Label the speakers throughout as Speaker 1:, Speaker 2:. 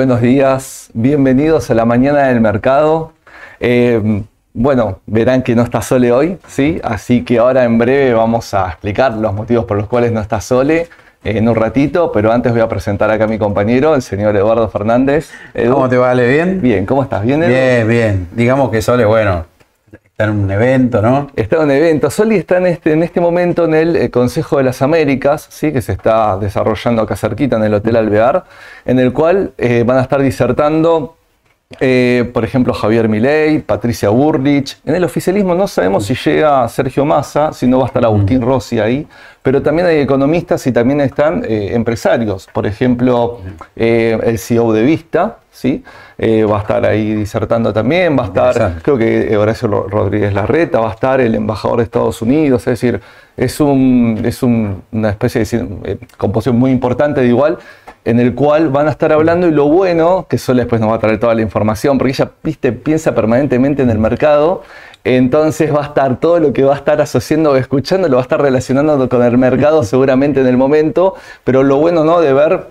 Speaker 1: Buenos días, bienvenidos a la mañana del mercado. Eh, bueno, verán que no está Sole hoy, ¿sí? Así que ahora en breve vamos a explicar los motivos por los cuales no está Sole en un ratito, pero antes voy a presentar acá a mi compañero, el señor Eduardo Fernández.
Speaker 2: ¿Cómo te vale? ¿Bien?
Speaker 1: Bien, ¿cómo estás? ¿Bien,
Speaker 2: Edu? Bien, bien. Digamos que Sole, bueno, está en un evento, ¿no?
Speaker 1: Está en un evento. Soli está en este, en este momento en el eh, Consejo de las Américas, ¿sí? que se está desarrollando acá cerquita en el Hotel Alvear, en el cual eh, van a estar disertando eh, por ejemplo, Javier Milei, Patricia Burrich. En el oficialismo no sabemos si llega Sergio Massa, si no va a estar Agustín Rossi ahí, pero también hay economistas y también están eh, empresarios. Por ejemplo, eh, el CEO de Vista, ¿sí? va a estar ahí disertando también, va a estar, creo que Horacio Rodríguez Larreta, va a estar el embajador de Estados Unidos, es decir, es, un, es una especie de composición muy importante de igual en el cual van a estar hablando y lo bueno, que Sol después nos va a traer toda la información, porque ella, viste, piensa permanentemente en el mercado, entonces va a estar todo lo que va a estar asociando o escuchando, lo va a estar relacionando con el mercado seguramente en el momento, pero lo bueno, ¿no? De ver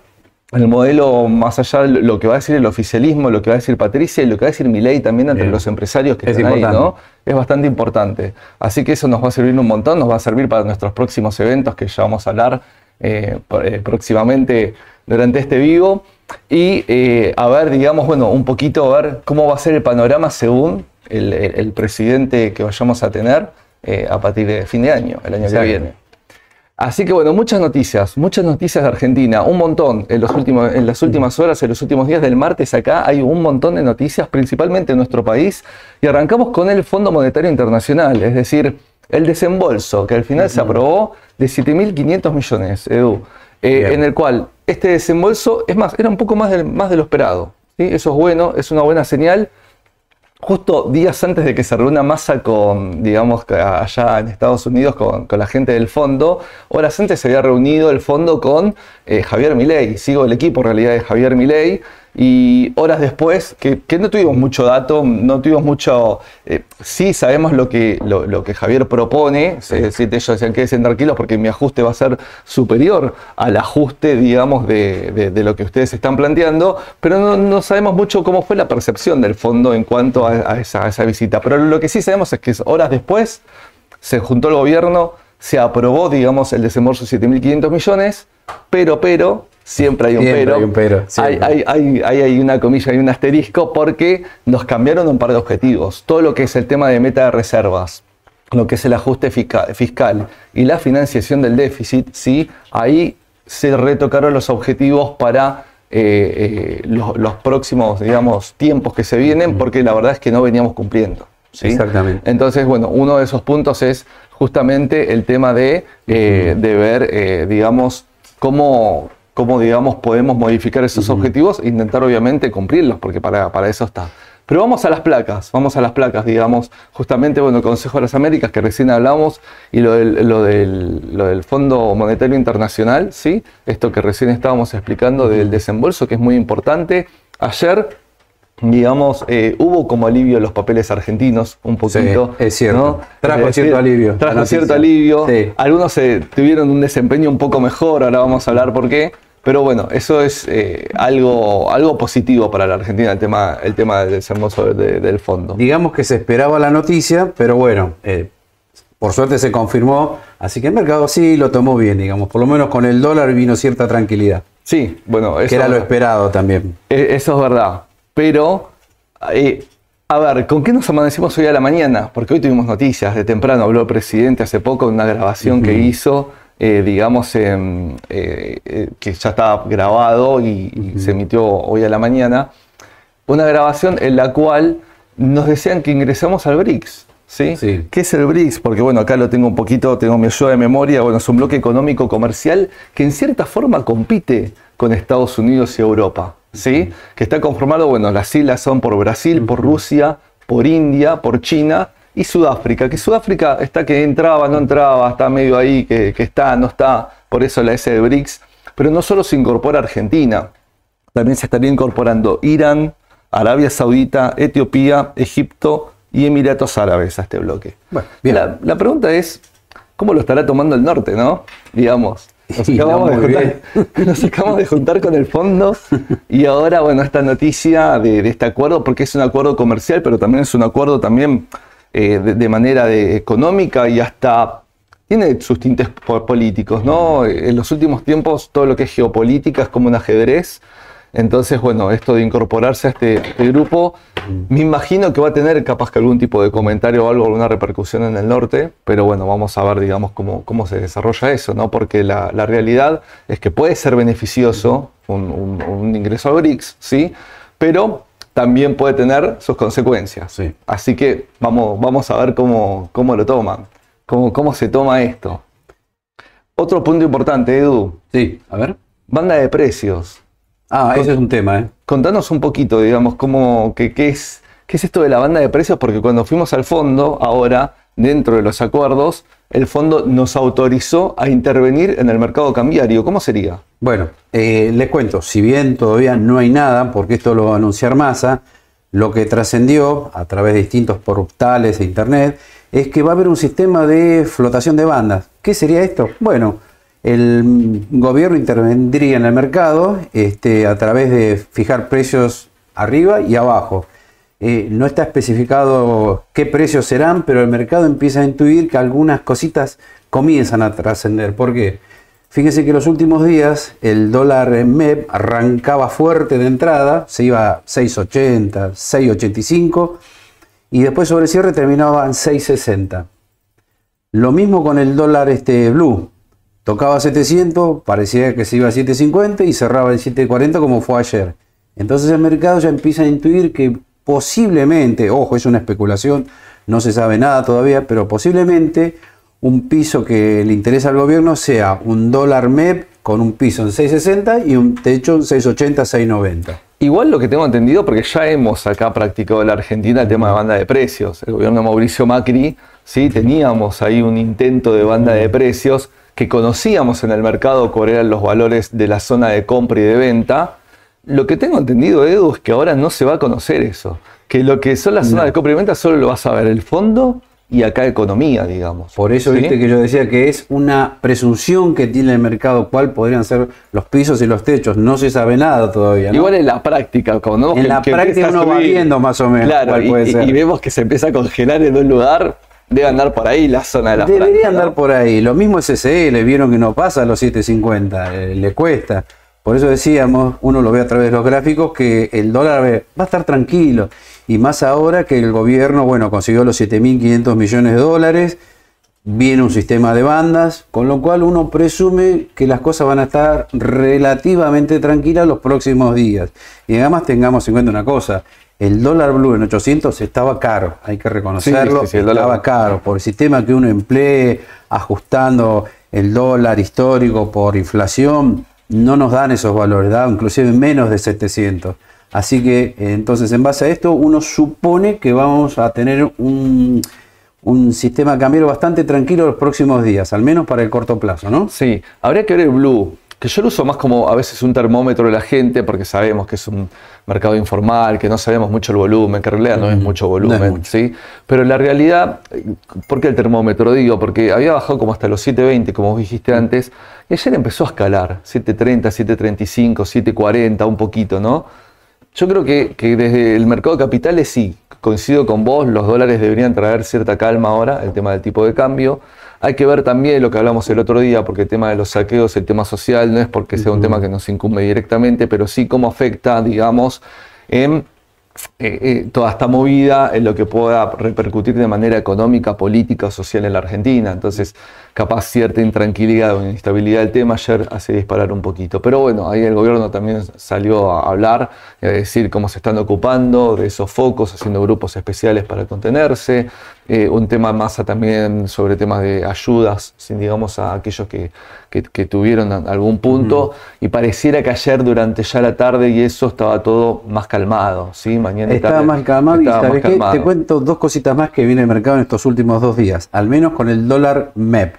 Speaker 1: el modelo más allá de lo que va a decir el oficialismo, lo que va a decir Patricia y lo que va a decir Milei también entre los empresarios que están ahí, ¿no? Es bastante importante. Así que eso nos va a servir un montón, nos va a servir para nuestros próximos eventos que ya vamos a hablar eh, eh, próximamente durante este vivo y eh, a ver, digamos, bueno, un poquito a ver cómo va a ser el panorama según el, presidente que vayamos a tener eh, a partir de fin de año, el año que viene. Así que bueno, muchas noticias, muchas noticias de Argentina, un montón. En, los últimos, en las últimas horas, en los últimos días del martes acá hay un montón de noticias, principalmente en nuestro país. Y arrancamos con el Fondo Monetario Internacional, es decir, el desembolso que al final se aprobó de 7.500 millones, Edu. Eh, en el cual este desembolso, es más, era un poco más de, más de lo esperado. ¿sí? Eso es bueno, es una buena señal. Justo días antes de que se reúna masa con, digamos, allá en Estados Unidos con, con, la gente del fondo, horas antes se había reunido el fondo con eh, Javier Milei. Sigo el equipo en realidad de Javier Milei y horas después, que, no tuvimos mucho dato, no tuvimos mucho, eh, sí sabemos lo que, lo, que Javier propone, es decir, ellos decían que quédense tranquilos porque mi ajuste va a ser superior al ajuste, digamos, de, lo que ustedes están planteando, pero no, sabemos mucho cómo fue la percepción del fondo en cuanto a, esa, a esa visita. Pero lo que sí sabemos es que horas después se juntó el gobierno, se aprobó, digamos, el desembolso de 7.500 millones, pero, pero, siempre hay un pero.
Speaker 2: Hay, un pero
Speaker 1: hay, hay, hay, una comilla, hay un asterisco porque nos cambiaron un par de objetivos. Todo lo que es el tema de meta de reservas, lo que es el ajuste fiscal y la financiación del déficit, sí, ahí se retocaron los objetivos para eh, eh, los, próximos, digamos, tiempos que se vienen, porque la verdad es que no veníamos cumpliendo. ¿sí?
Speaker 2: Exactamente.
Speaker 1: Entonces, bueno, uno de esos puntos es justamente el tema de, eh, de ver, digamos, cómo, cómo, digamos, podemos modificar esos objetivos e intentar, obviamente, cumplirlos, porque para, para eso está. Pero vamos a las placas, vamos a las placas, digamos, justamente, bueno, el Consejo de las Américas, que recién hablamos, y lo del, lo del, lo del Fondo Monetario Internacional, ¿sí? Esto que recién estábamos explicando del desembolso, que es muy importante. Ayer digamos, eh, hubo como alivio los papeles argentinos un poquito.
Speaker 2: es cierto. Trajo cierto alivio.
Speaker 1: Trajo cierto alivio. Algunos eh, tuvieron un desempeño un poco mejor, ahora vamos a hablar por qué. Pero bueno, eso es eh, algo, algo positivo para la Argentina, el tema, el tema del hermoso del fondo.
Speaker 2: Digamos que se esperaba la noticia, pero bueno, eh, por suerte se confirmó, así que el mercado sí lo tomó bien, digamos, por lo menos con el dólar vino cierta tranquilidad.
Speaker 1: Sí, bueno,
Speaker 2: eso... Que era lo esperado también.
Speaker 1: E, eso es verdad, pero... Eh, a ver, ¿con qué nos amanecimos hoy a la mañana? Porque hoy tuvimos noticias de temprano, habló el presidente hace poco en una grabación que hizo eh, digamos, eh, eh, que ya está grabado y, se emitió hoy a la mañana, una grabación en la cual nos decían que ingresamos al BRICS. ¿sí? qué es el BRICS? Porque bueno, acá lo tengo un poquito, tengo mi ayuda de memoria, bueno, es un bloque económico comercial que en cierta forma compite con Estados Unidos y Europa, ¿sí? Que está conformado, bueno, las siglas son por Brasil, por Rusia, por India, por China y Sudáfrica, que Sudáfrica está que entraba, no entraba, está medio ahí, que, está, no está, por eso la S de BRICS, pero no solo se incorpora Argentina, también se estaría incorporando Irán, Arabia Saudita, Etiopía, Egipto y Emiratos Árabes a este bloque. La, la, pregunta es, ¿cómo lo estará tomando el norte, no? Digamos, Nos acabamos, de juntar, nos acabamos, de juntar, con el fondo y ahora, bueno, esta noticia de, este acuerdo, porque es un acuerdo comercial, pero también es un acuerdo también eh, de, manera de, económica y hasta tiene sus tintes políticos, ¿no? En los últimos tiempos todo lo que es geopolítica es como un ajedrez entonces, bueno, esto de incorporarse a este, este, grupo, me imagino que va a tener capaz que algún tipo de comentario o algo, alguna repercusión en el norte, pero bueno, vamos a ver, digamos, cómo, cómo se desarrolla eso, ¿no? Porque la, realidad es que puede ser beneficioso un, ingreso a BRICS, ¿sí? Pero también puede tener sus consecuencias. Sí. Así que vamos, vamos a ver cómo, cómo lo toman, cómo, cómo se toma esto. Otro punto importante, Edu.
Speaker 2: Sí, a ver.
Speaker 1: Banda de precios.
Speaker 2: Ah, ese es un tema, ¿eh?
Speaker 1: Contanos un poquito, digamos, cómo, qué, es, qué es esto de la banda de precios, porque cuando fuimos al fondo, ahora, dentro de los acuerdos, el fondo nos autorizó a intervenir en el mercado cambiario. ¿Cómo sería?
Speaker 2: Bueno, eh, les cuento, si bien todavía no hay nada, porque esto lo va a anunciar Massa, lo que trascendió a través de distintos portales de Internet es que va a haber un sistema de flotación de bandas. ¿Qué sería esto? Bueno, el gobierno intervendría en el mercado este, a través de fijar precios arriba y abajo. Eh, no está especificado qué precios serán, pero el mercado empieza a intuir que algunas cositas comienzan a trascender. ¿Por qué? Fíjense que en los últimos días el dólar MEP arrancaba fuerte de entrada, se iba a 6.80, 6.85 y después sobre cierre terminaba en 6.60. Lo mismo con el dólar este, blue, Tocaba 700, parecía que se iba a 750 y cerraba en 740 como fue ayer. Entonces el mercado ya empieza a intuir que posiblemente, ojo, es una especulación, no se sabe nada todavía, pero posiblemente un piso que le interesa al gobierno sea un dólar MEP con un piso en 660 y un techo en 680, 690.
Speaker 1: Igual lo que tengo entendido, porque ya hemos acá practicado en la Argentina el tema de banda de precios. El gobierno de Mauricio Macri, sí, teníamos ahí un intento de banda de precios que conocíamos en el mercado cuáles eran los valores de la zona de compra y de venta, lo que tengo entendido, Edu, es que ahora no se va a conocer eso. Que lo que son las zonas de compra y venta solo lo vas a ver el fondo y acá economía, digamos.
Speaker 2: Por eso viste que yo decía que es una presunción que tiene el mercado cuál podrían ser los pisos y los techos. No se sabe nada todavía.
Speaker 1: Igual en la práctica, cuando
Speaker 2: en la práctica uno va viendo más o menos.
Speaker 1: Claro, y, vemos que se empieza a congelar en un lugar Debe andar por ahí la zona de la
Speaker 2: Debería andar por ahí. Lo mismo SSL, vieron que no pasa a los 750, eh, le cuesta. Por eso decíamos, uno lo ve a través de los gráficos, que el dólar va a estar tranquilo. Y más ahora que el gobierno, bueno, consiguió los 7.500 millones de dólares, viene un sistema de bandas, con lo cual uno presume que las cosas van a estar relativamente tranquilas los próximos días. Y además tengamos en cuenta una cosa, el dólar blue en 800 estaba caro, hay que reconocerlo, estaba caro por el sistema que uno emplee, ajustando el dólar histórico por inflación, no nos dan esos valores, da inclusive menos de 700. Así que entonces en base a esto uno supone que vamos a tener un, un sistema cambiario bastante tranquilo los próximos días, al menos para el corto plazo, ¿no?
Speaker 1: Sí, habría que ver el blue que yo lo uso más como a veces un termómetro de la gente, porque sabemos que es un mercado informal, que no sabemos mucho el volumen, que en realidad no es mucho volumen, ¿sí? Pero la realidad, ¿por qué el termómetro? Digo, porque había bajado como hasta los 720, como dijiste antes, y ayer empezó a escalar, 730, 735, 740, un poquito, ¿no? Yo creo que, que desde el mercado de capitales sí, coincido con vos, los dólares deberían traer cierta calma ahora, el tema del tipo de cambio. Hay que ver también lo que hablamos el otro día, porque el tema de los saqueos, el tema social, no es porque sea un tema que nos incumbe directamente, pero sí cómo afecta, digamos, en eh, eh, toda esta movida en lo que pueda repercutir de manera económica, política, social en la Argentina. Entonces, capaz cierta intranquilidad o inestabilidad del tema ayer hace disparar un poquito. Pero bueno, ahí el gobierno también salió a hablar, a decir cómo se están ocupando de esos focos, haciendo grupos especiales para contenerse. Eh, un tema más también sobre temas de ayudas, sin, digamos, a aquellos que, que, tuvieron algún punto. Y pareciera que ayer durante ya la tarde y eso estaba todo más calmado. ¿sí?
Speaker 2: Mañana estaba más calmado. y Te cuento dos cositas más que viene el mercado en estos últimos dos días, al menos con el dólar MEP.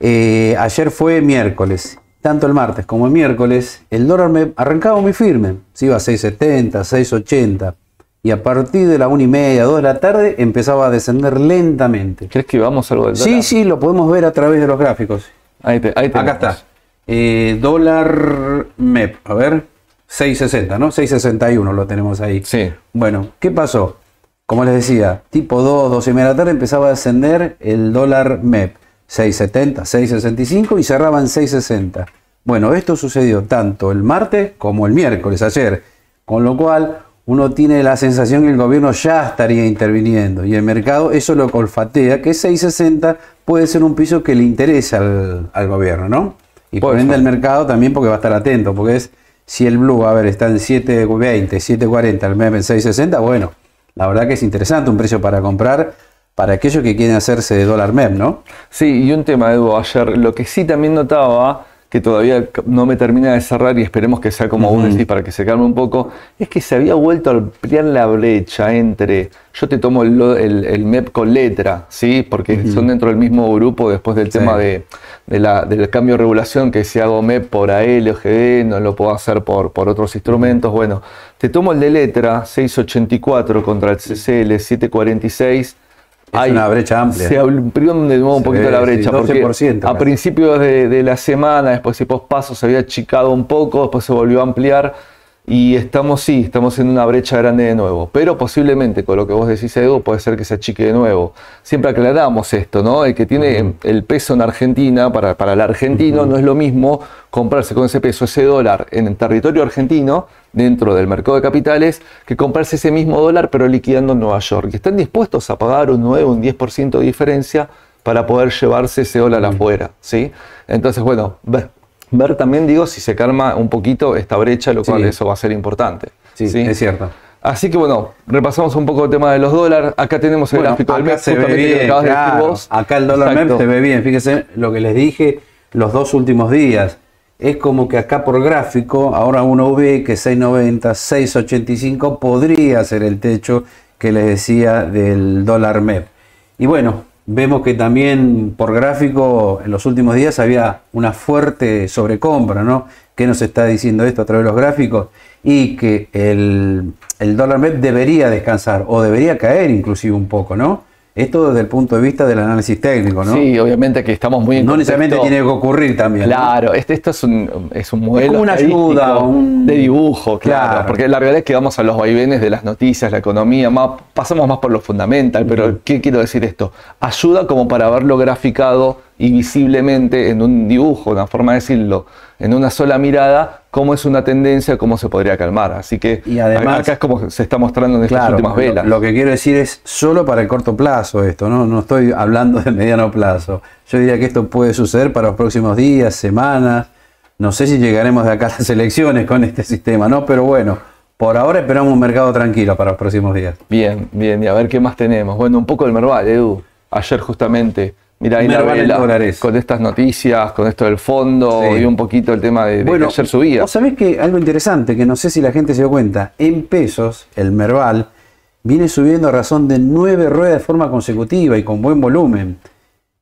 Speaker 2: Eh, ayer fue miércoles, tanto el martes como el miércoles, el dólar me arrancaba muy firme, se iba a 6.70, 6.80 y a partir de la una y media, dos de la tarde empezaba a descender lentamente.
Speaker 1: ¿Crees que vamos algo del
Speaker 2: dólar? Sí, sí, lo podemos ver a través de los gráficos.
Speaker 1: Ahí te, ahí
Speaker 2: Acá está. Eh, dólar MEP, a ver, 6.60, ¿no? 6.61 lo tenemos ahí.
Speaker 1: Sí.
Speaker 2: Bueno, ¿qué pasó? Como les decía, tipo 2, 12 y media de la tarde empezaba a descender el dólar MEP. 6.70, 6.65 y cerraba en 6.60. Bueno, esto sucedió tanto el martes como el miércoles, ayer. Con lo cual, uno tiene la sensación que el gobierno ya estaría interviniendo y el mercado eso lo olfatea, que 6.60 puede ser un piso que le interesa al, al gobierno, ¿no? Y por ende el mercado también porque va a estar atento, porque es si el blue, a ver, está en 7.20, 7.40, el MEP en 6.60, bueno, la verdad que es interesante un precio para comprar para aquellos que quieren hacerse de dólar MEP, ¿no?
Speaker 1: Sí, y un tema, Edu, ayer, lo que sí también notaba, que todavía no me termina de cerrar y esperemos que sea como vos decís para que se calme un poco, es que se había vuelto a ampliar la brecha entre, yo te tomo el, el- el MEP con letra, ¿sí? Porque son dentro del mismo grupo después del
Speaker 2: Sí.
Speaker 1: tema de, de la- del cambio de regulación, que si hago MEP por AL o GD, no lo puedo hacer por, por otros instrumentos. Bueno, te tomo el de letra, 684 contra el CCL, 746.
Speaker 2: Es una brecha amplia.
Speaker 1: Se amplió de nuevo un poquito
Speaker 2: ve,
Speaker 1: la
Speaker 2: sí,
Speaker 1: brecha, porque
Speaker 2: 12%
Speaker 1: a principios de, de la semana, después y pospaso, se había achicado un poco, después se volvió a ampliar y estamos, sí, estamos en una brecha grande de nuevo. Pero posiblemente, con lo que vos decís, Edu, puede ser que se achique de nuevo. Siempre aclaramos esto, ¿no? El que tiene el peso en Argentina, para, para el argentino, no es lo mismo comprarse con ese peso, ese dólar en el territorio argentino, dentro del mercado de capitales, que comprarse ese mismo dólar, pero liquidando en Nueva York. Y están dispuestos a pagar un 9, un 10% de diferencia para poder llevarse ese dólar afuera, ¿sí? Entonces, bueno, ver, también, digo, si se calma un poquito esta brecha, lo cual
Speaker 2: Sí.
Speaker 1: eso va a ser importante.
Speaker 2: Sí, es cierto.
Speaker 1: Así que bueno, repasamos un poco el tema de los dólares. Acá tenemos el
Speaker 2: Bueno,
Speaker 1: gráfico del mes,
Speaker 2: se ve bien,
Speaker 1: de
Speaker 2: claro. Acá el dólar. MEP se ve bien. Fíjese lo que les dije los dos últimos días. Es como que acá por gráfico, ahora uno ve que 6.90, 6.85 podría ser el techo que les decía del dólar MEP. Y bueno, vemos que también por gráfico en los últimos días había una fuerte sobrecompra, ¿no? ¿Qué nos está diciendo esto a través de los gráficos? Y que el, el dólar MEP debería descansar o debería caer inclusive un poco, ¿no? Esto desde el punto de vista del análisis técnico, ¿no?
Speaker 1: Sí, obviamente que estamos muy en
Speaker 2: no necesariamente tiene que ocurrir también. ¿no?
Speaker 1: Claro, este, esto es un, es un modelo
Speaker 2: como una ayuda, un-
Speaker 1: de dibujo, claro,
Speaker 2: Claro.
Speaker 1: Porque la realidad es que vamos a los vaivenes de las noticias, la economía, más, pasamos más por lo fundamental, pero ¿qué quiero decir esto? Ayuda como para verlo graficado y visiblemente en un dibujo, una forma de decirlo, en una sola mirada, cómo es una tendencia, cómo se podría calmar. Así que
Speaker 2: Y además-
Speaker 1: acá es como se está mostrando en estas
Speaker 2: Claro,
Speaker 1: últimas
Speaker 2: lo-
Speaker 1: velas.
Speaker 2: Lo, que quiero decir es solo para el corto plazo esto, ¿no? No estoy hablando de mediano plazo. Yo diría que esto puede suceder para los próximos días, semanas. No sé si llegaremos de acá a las elecciones con este sistema, ¿no? Pero bueno, por ahora esperamos un mercado tranquilo para los próximos días.
Speaker 1: Bien, bien, y a ver qué más tenemos. Bueno, un poco del Merval, Edu. Ayer justamente, mira ahí la vela,
Speaker 2: dólares.
Speaker 1: con estas noticias, con esto del fondo
Speaker 2: Sí.
Speaker 1: y un poquito el tema de, de que ayer subía.
Speaker 2: Vos sabés que algo interesante, que no sé si la gente se dio cuenta, en pesos, el Merval viene subiendo a razón de nueve ruedas de forma consecutiva y con buen volumen.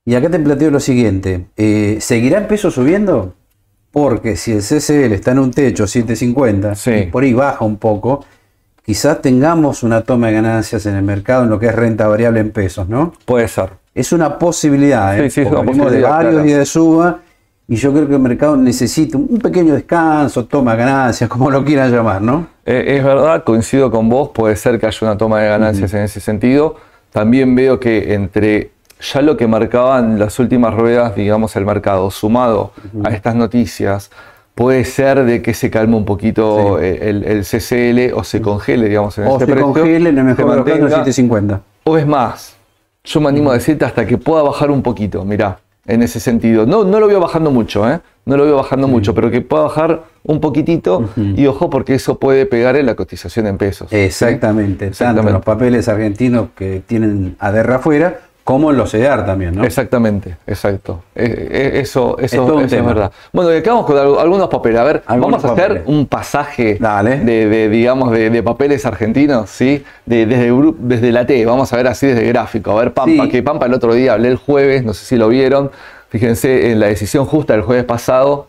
Speaker 2: Y acá te planteo lo siguiente, eh, ¿seguirá en pesos subiendo? Porque si el CCL está en un techo 750
Speaker 1: Sí.
Speaker 2: y por ahí baja un poco, quizás tengamos una toma de ganancias en el mercado en lo que es renta variable en pesos, ¿no?
Speaker 1: Puede ser.
Speaker 2: Es una posibilidad, ¿eh?
Speaker 1: Sí, sí, es una
Speaker 2: venimos de
Speaker 1: posibilidad,
Speaker 2: varios
Speaker 1: claro.
Speaker 2: días de suba y yo creo que el mercado necesita un pequeño descanso, toma ganancias, como lo quieran llamar, ¿no?
Speaker 1: Eh, es verdad, coincido con vos, puede ser que haya una toma de ganancias en ese sentido. También veo que entre ya lo que marcaban las últimas ruedas, digamos, el mercado, sumado a estas noticias, puede ser de que se calme un poquito eh, el, el CCL o se congele, digamos, en
Speaker 2: O
Speaker 1: este
Speaker 2: se
Speaker 1: precio.
Speaker 2: congele en el mejor los casos
Speaker 1: mantenga.
Speaker 2: 750.
Speaker 1: O es más, yo me animo a decirte hasta que pueda bajar un poquito, mirá, en ese sentido. No, no lo veo bajando mucho, ¿eh? No lo veo bajando mucho, pero que pueda bajar un poquitito y ojo porque eso puede pegar en la cotización en pesos. ¿sí?
Speaker 2: Exactamente, tanto
Speaker 1: Exactamente.
Speaker 2: los papeles argentinos que tienen ADR afuera, como en los CEDAR también, ¿no?
Speaker 1: Exactamente, exacto. Eh, eh, eso eso,
Speaker 2: un
Speaker 1: eso es verdad. Bueno, y acabamos con al- algunos papeles. A ver,
Speaker 2: Algunos
Speaker 1: vamos a hacer un pasaje. De, de, digamos, de, de papeles argentinos, ¿sí? De- desde, desde la T, vamos a ver así desde gráfico. A ver, Pampa,
Speaker 2: Sí.
Speaker 1: que Pampa el otro día hablé el jueves, no sé si lo vieron. Fíjense en la decisión justa del jueves pasado.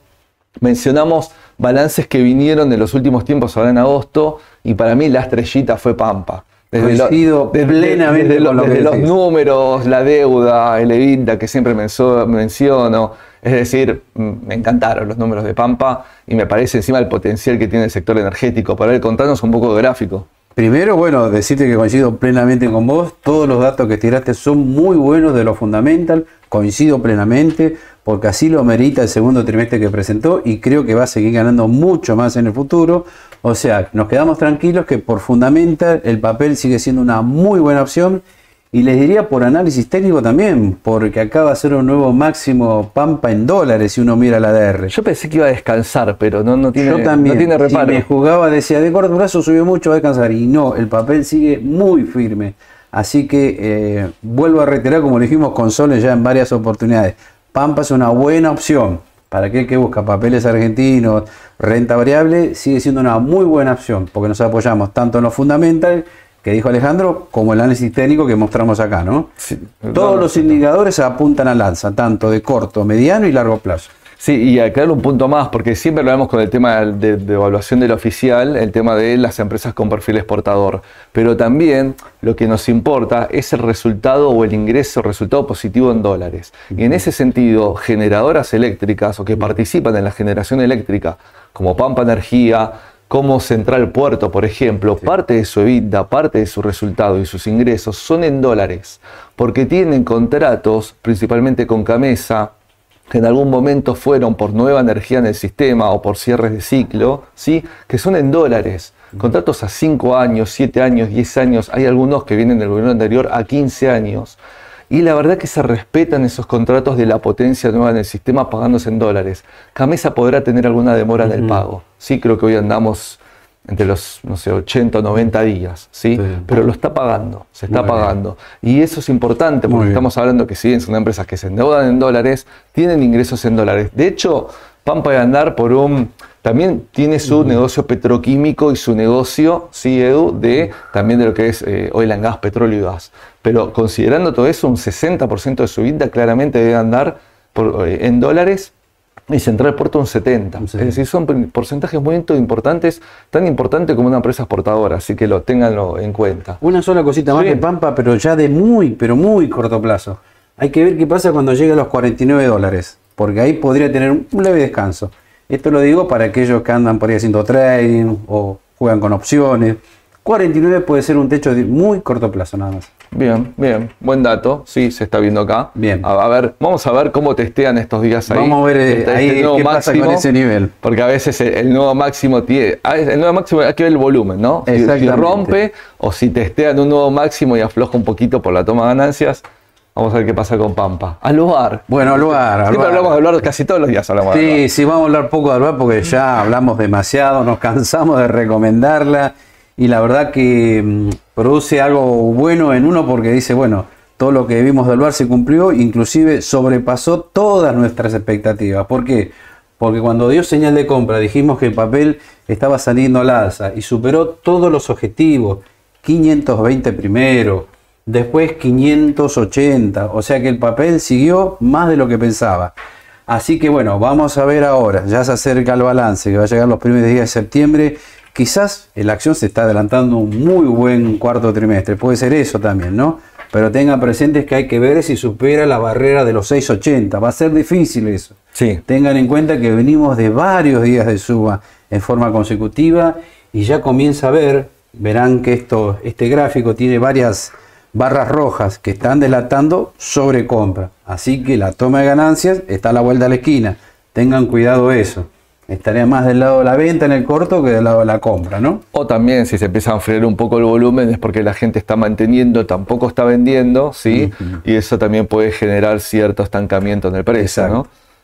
Speaker 1: Mencionamos balances que vinieron de los últimos tiempos ahora en agosto y para mí la estrellita fue Pampa. Lo-
Speaker 2: Coincido plenamente
Speaker 1: desde lo-
Speaker 2: con lo que
Speaker 1: desde los números, la deuda, el EBITDA que siempre menciono, Es decir, me encantaron los números de Pampa y me parece encima el potencial que tiene el sector energético. Para él contarnos un poco de gráfico.
Speaker 2: Primero, bueno, decirte que coincido plenamente con vos. Todos los datos que tiraste son muy buenos de lo fundamental. Coincido plenamente porque así lo merita el segundo trimestre que presentó y creo que va a seguir ganando mucho más en el futuro. O sea, nos quedamos tranquilos que por fundamental el papel sigue siendo una muy buena opción y les diría por análisis técnico también, porque acaba de ser un nuevo máximo Pampa en dólares si uno mira la DR.
Speaker 1: Yo pensé que iba a descansar, pero no, no, tiene,
Speaker 2: Yo también,
Speaker 1: no tiene reparo.
Speaker 2: Si me jugaba, decía, de corto plazo subió mucho, va a descansar. Y no, el papel sigue muy firme. Así que eh, vuelvo a reiterar, como dijimos con Soles ya en varias oportunidades, Pampa es una buena opción. Para aquel que busca papeles argentinos, renta variable, sigue siendo una muy buena opción, porque nos apoyamos tanto en los fundamentales que dijo Alejandro, como el análisis técnico que mostramos acá, ¿no? Todos los indicadores apuntan al alza, tanto de corto, mediano y largo plazo.
Speaker 1: Sí, y aclarar un punto más, porque siempre lo vemos con el tema de, de, evaluación del oficial, el tema de las empresas con perfil exportador. Pero también lo que nos importa es el resultado o el ingreso, resultado positivo en dólares. Y en ese sentido, generadoras eléctricas o que participan en la generación eléctrica, como Pampa Energía, como Central Puerto, por ejemplo, parte de su EBITDA, parte de su resultado y sus ingresos son en dólares, porque tienen contratos, principalmente con Camesa, que en algún momento fueron por nueva energía en el sistema o por cierres de ciclo, ¿sí? que son en dólares. Contratos a 5 años, 7 años, 10 años, hay algunos que vienen del gobierno anterior a 15 años. Y la verdad que se respetan esos contratos de la potencia nueva en el sistema pagándose en dólares. Camesa podrá tener alguna demora en el pago. Sí, creo que hoy andamos entre los, no sé, 80 o 90 días, ¿sí? Pero lo está pagando, se está pagando. Y eso es importante porque estamos hablando que si bien son empresas que se endeudan en dólares, tienen ingresos en dólares. De hecho, Pampa de andar por un... También tiene su negocio petroquímico y su negocio, sí, Edu, de también de lo que es eh, oil and gas, petróleo y gas. Pero considerando todo eso, un 60% de su vida claramente debe andar por, eh, en dólares y Central Puerto un 70%. Es decir, son porcentajes muy importantes, tan importantes como una empresa exportadora, así que lo tenganlo en cuenta.
Speaker 2: Una sola cosita más de Pampa, pero ya de muy, pero muy corto plazo. Hay que ver qué pasa cuando llegue a los 49 dólares, porque ahí podría tener un leve descanso. Esto lo digo para aquellos que andan por ahí haciendo trading o juegan con opciones. 49 puede ser un techo de muy corto plazo nada más.
Speaker 1: Bien, bien, buen dato, sí, se está viendo acá.
Speaker 2: Bien.
Speaker 1: A, ver, vamos a ver cómo testean estos días ahí.
Speaker 2: Vamos a ver este, ahí este nuevo qué máximo, pasa con ese nivel.
Speaker 1: Porque a veces el, nuevo máximo tiene, el nuevo máximo hay que ver el volumen, ¿no? Si, si rompe o si testean un nuevo máximo y afloja un poquito por la toma de ganancias, Vamos a ver qué pasa con Pampa. Aluar.
Speaker 2: Bueno, Aluar.
Speaker 1: Siempre hablamos de Aluar, casi todos los días hablamos
Speaker 2: sí,
Speaker 1: de Aluar.
Speaker 2: Sí, sí, vamos a hablar poco de Aluar porque ya hablamos demasiado, nos cansamos de recomendarla y la verdad que mmm, produce algo bueno en uno porque dice, bueno, todo lo que vimos de Aluar se cumplió, inclusive sobrepasó todas nuestras expectativas. ¿Por qué? Porque cuando dio señal de compra dijimos que el papel estaba saliendo al alza y superó todos los objetivos. 520 primero, después 580, o sea que el papel siguió más de lo que pensaba. Así que bueno, vamos a ver ahora, ya se acerca el balance que va a llegar los primeros días de septiembre. Quizás la acción se está adelantando un muy buen cuarto trimestre, puede ser eso también, ¿no? Pero tengan presentes que hay que ver si supera la barrera de los 680, va a ser difícil eso.
Speaker 1: Sí.
Speaker 2: Tengan en cuenta que venimos de varios días de suba en forma consecutiva y ya comienza a ver, verán que esto, este gráfico tiene varias barras rojas que están delatando sobre compra. Así que la toma de ganancias está a la vuelta de la esquina. Tengan cuidado eso. Estaría más del lado de la venta en el corto que del lado de la compra, ¿no?
Speaker 1: O también si se empieza a enfriar un poco el volumen es porque la gente está manteniendo, tampoco está vendiendo, ¿sí? Uh -huh. Y eso también puede generar cierto estancamiento en el precio, Exacto.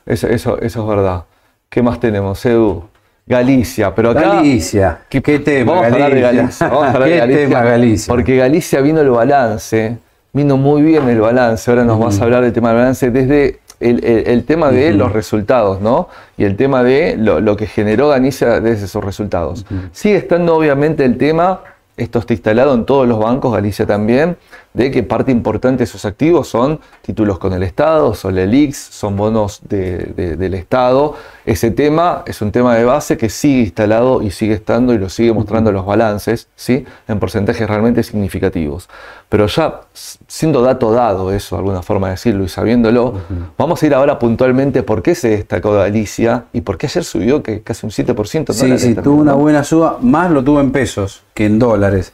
Speaker 1: ¿no? Eso, eso, eso es verdad. ¿Qué más tenemos, Edu? Galicia, pero acá.
Speaker 2: Galicia, ¿qué, qué tema?
Speaker 1: Vamos
Speaker 2: Galicia?
Speaker 1: a hablar de Galicia. Vamos a hablar
Speaker 2: ¿Qué
Speaker 1: de Galicia,
Speaker 2: tema Galicia?
Speaker 1: Porque Galicia vino el balance, vino muy bien el balance. Ahora nos uh -huh. vas a hablar del tema del balance desde el, el, el tema de uh -huh. los resultados, ¿no? Y el tema de lo, lo que generó Galicia desde esos resultados. Uh -huh. Sigue estando obviamente el tema, esto está instalado en todos los bancos, Galicia también, de que parte importante de sus activos son títulos con el Estado, son LELIX, son bonos del Estado. Ese tema es un tema de base que sigue instalado y sigue estando y lo sigue mostrando los balances, ¿sí? en porcentajes realmente significativos. Pero ya siendo dato dado eso, alguna forma de decirlo y sabiéndolo, vamos a ir ahora puntualmente por qué se destacó Galicia y por qué ayer subió que casi un 7%.
Speaker 2: Sí, sí, tuvo una buena suba, más lo tuvo en pesos que en dólares.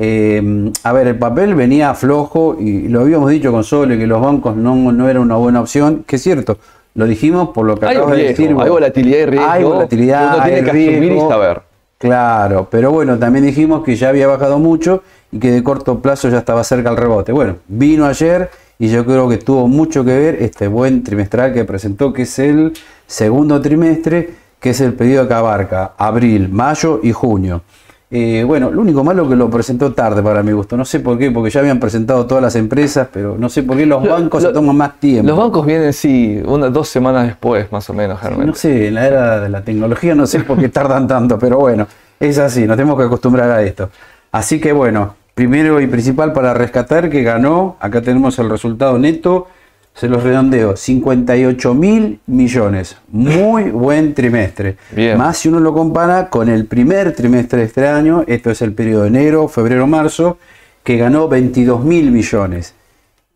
Speaker 2: Eh, a ver, el papel venía flojo y lo habíamos dicho con Sole que los bancos no, no era una buena opción, que es cierto, lo dijimos por lo que acabas de decir.
Speaker 1: Hay volatilidad y riesgo.
Speaker 2: Hay volatilidad,
Speaker 1: uno tiene que asumir y saber.
Speaker 2: Claro, pero bueno, también dijimos que ya había bajado mucho y que de corto plazo ya estaba cerca el rebote. Bueno, vino ayer y yo creo que tuvo mucho que ver este buen trimestral que presentó, que es el segundo trimestre, que es el pedido que abarca abril, mayo y junio. Eh, bueno, lo único malo que lo presentó tarde para mi gusto. No sé por qué, porque ya habían presentado todas las empresas, pero no sé por qué los bancos se toman más tiempo.
Speaker 1: Los bancos vienen, sí, unas dos semanas después, más o menos,
Speaker 2: No sé, en la era de la tecnología no sé por qué tardan tanto, pero bueno, es así, nos tenemos que acostumbrar a esto. Así que bueno, primero y principal para rescatar que ganó, acá tenemos el resultado neto se los redondeo, 58 mil millones. Muy buen trimestre. Más si uno lo compara con el primer trimestre de este año, esto es el periodo de enero, febrero, marzo, que ganó 22 mil millones.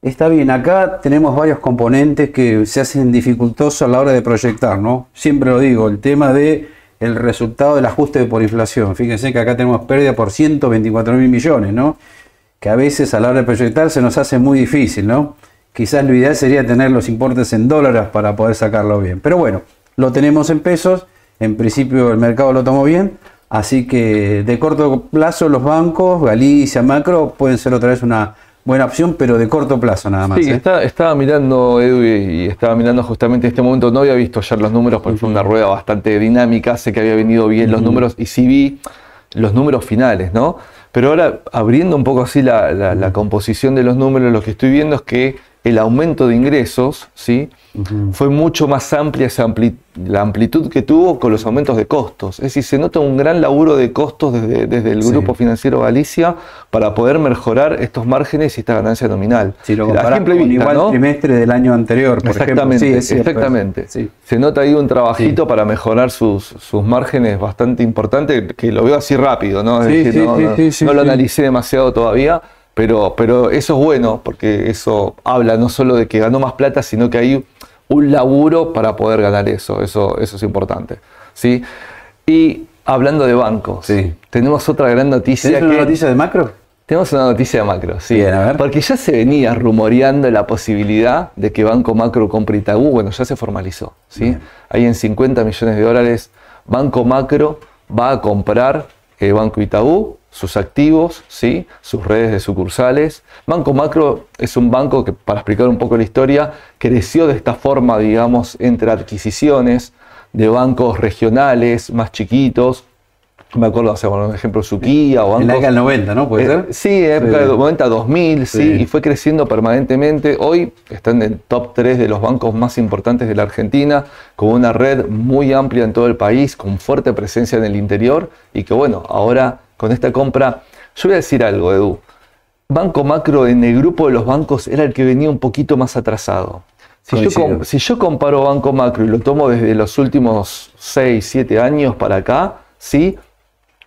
Speaker 2: Está bien, acá tenemos varios componentes que se hacen dificultosos a la hora de proyectar, ¿no? Siempre lo digo, el tema de el resultado del ajuste por inflación. Fíjense que acá tenemos pérdida por 124 mil millones, ¿no? Que a veces a la hora de proyectar se nos hace muy difícil, ¿no? Quizás lo ideal sería tener los importes en dólares para poder sacarlo bien. Pero bueno, lo tenemos en pesos. En principio el mercado lo tomó bien. Así que de corto plazo los bancos, Galicia, Macro, pueden ser otra vez una buena opción, pero de corto plazo nada más.
Speaker 1: Sí, ¿eh? estaba mirando, Edu, y estaba mirando justamente en este momento. No había visto ayer los números porque fue una rueda bastante dinámica. Sé que había venido bien los números y sí vi los números finales, ¿no? Pero ahora, abriendo un poco así la composición de los números, lo que estoy viendo es que el aumento de ingresos ¿sí? fue mucho más amplia esa la amplitud que tuvo con los aumentos de costos. Es decir, se nota un gran laburo de costos desde, el Grupo Financiero Galicia para poder mejorar estos márgenes y esta ganancia nominal.
Speaker 2: Si lo comparás con igual trimestre del año anterior, por
Speaker 1: exactamente, ejemplo. exactamente. Se nota ahí un trabajito para mejorar sus, sus, márgenes bastante importante, que lo veo así rápido, ¿no? Es decir, no lo analicé demasiado todavía pero, pero eso es bueno porque eso habla no solo de que ganó más plata, sino que hay un laburo para poder ganar eso. Eso, eso es importante. ¿sí? Y hablando de bancos, sí. tenemos otra gran noticia.
Speaker 2: ¿Tienes una noticia de macro?
Speaker 1: Tenemos una noticia de macro, sí. Porque ya se venía rumoreando la posibilidad de que Banco Macro compre Itaú. Bueno, ya se formalizó. ¿sí? Ahí en 50 millones de dólares, Banco Macro va a comprar el eh, Banco Itaú sus activos, ¿sí? sus redes de sucursales. Banco Macro es un banco que, para explicar un poco la historia, creció de esta forma, digamos, entre adquisiciones de bancos regionales más chiquitos. Me acuerdo, hacer por ejemplo, Suquía o bancos...
Speaker 2: En la época del 90, ¿no? ¿Puede eh, ser?
Speaker 1: Sí, en época del 90, 2000, sí. y fue creciendo permanentemente. Hoy están en el top 3 de los bancos más importantes de la Argentina, con una red muy amplia en todo el país, con fuerte presencia en el interior, y que bueno, ahora con esta compra. Yo voy a decir algo, Edu. Banco Macro en el grupo de los bancos era el que venía un poquito más atrasado. Si yo, comparo Banco Macro y lo tomo desde los últimos 6, 7 años para acá, ¿sí?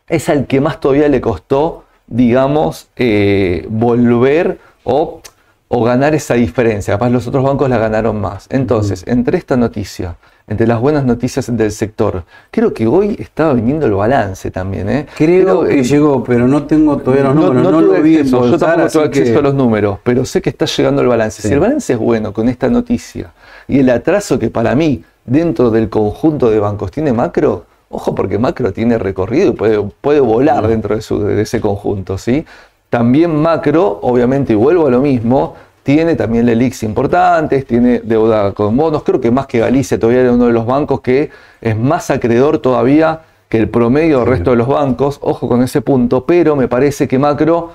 Speaker 1: es al que más todavía le costó, digamos, eh, volver o, o, ganar esa diferencia. Capaz los otros bancos la ganaron más. Entonces, entre esta noticia entre las buenas noticias del sector. Creo que hoy estaba viniendo el balance también. ¿eh?
Speaker 2: Creo, que llegó, pero no tengo todavía los números. No, lo vi
Speaker 1: acceso, Yo tampoco tengo acceso a los números, pero sé que está llegando el balance. Si el balance es bueno con esta noticia y el atraso que para mí dentro del conjunto de bancos tiene macro, ojo porque macro tiene recorrido y puede, puede volar dentro de, su, de ese conjunto. ¿sí? También macro, obviamente, y vuelvo a lo mismo, tiene también LELIX importantes, tiene deuda con bonos. Creo que más que Galicia todavía era uno de los bancos que es más acreedor todavía que el promedio del resto de los bancos. Ojo con ese punto, pero me parece que Macro,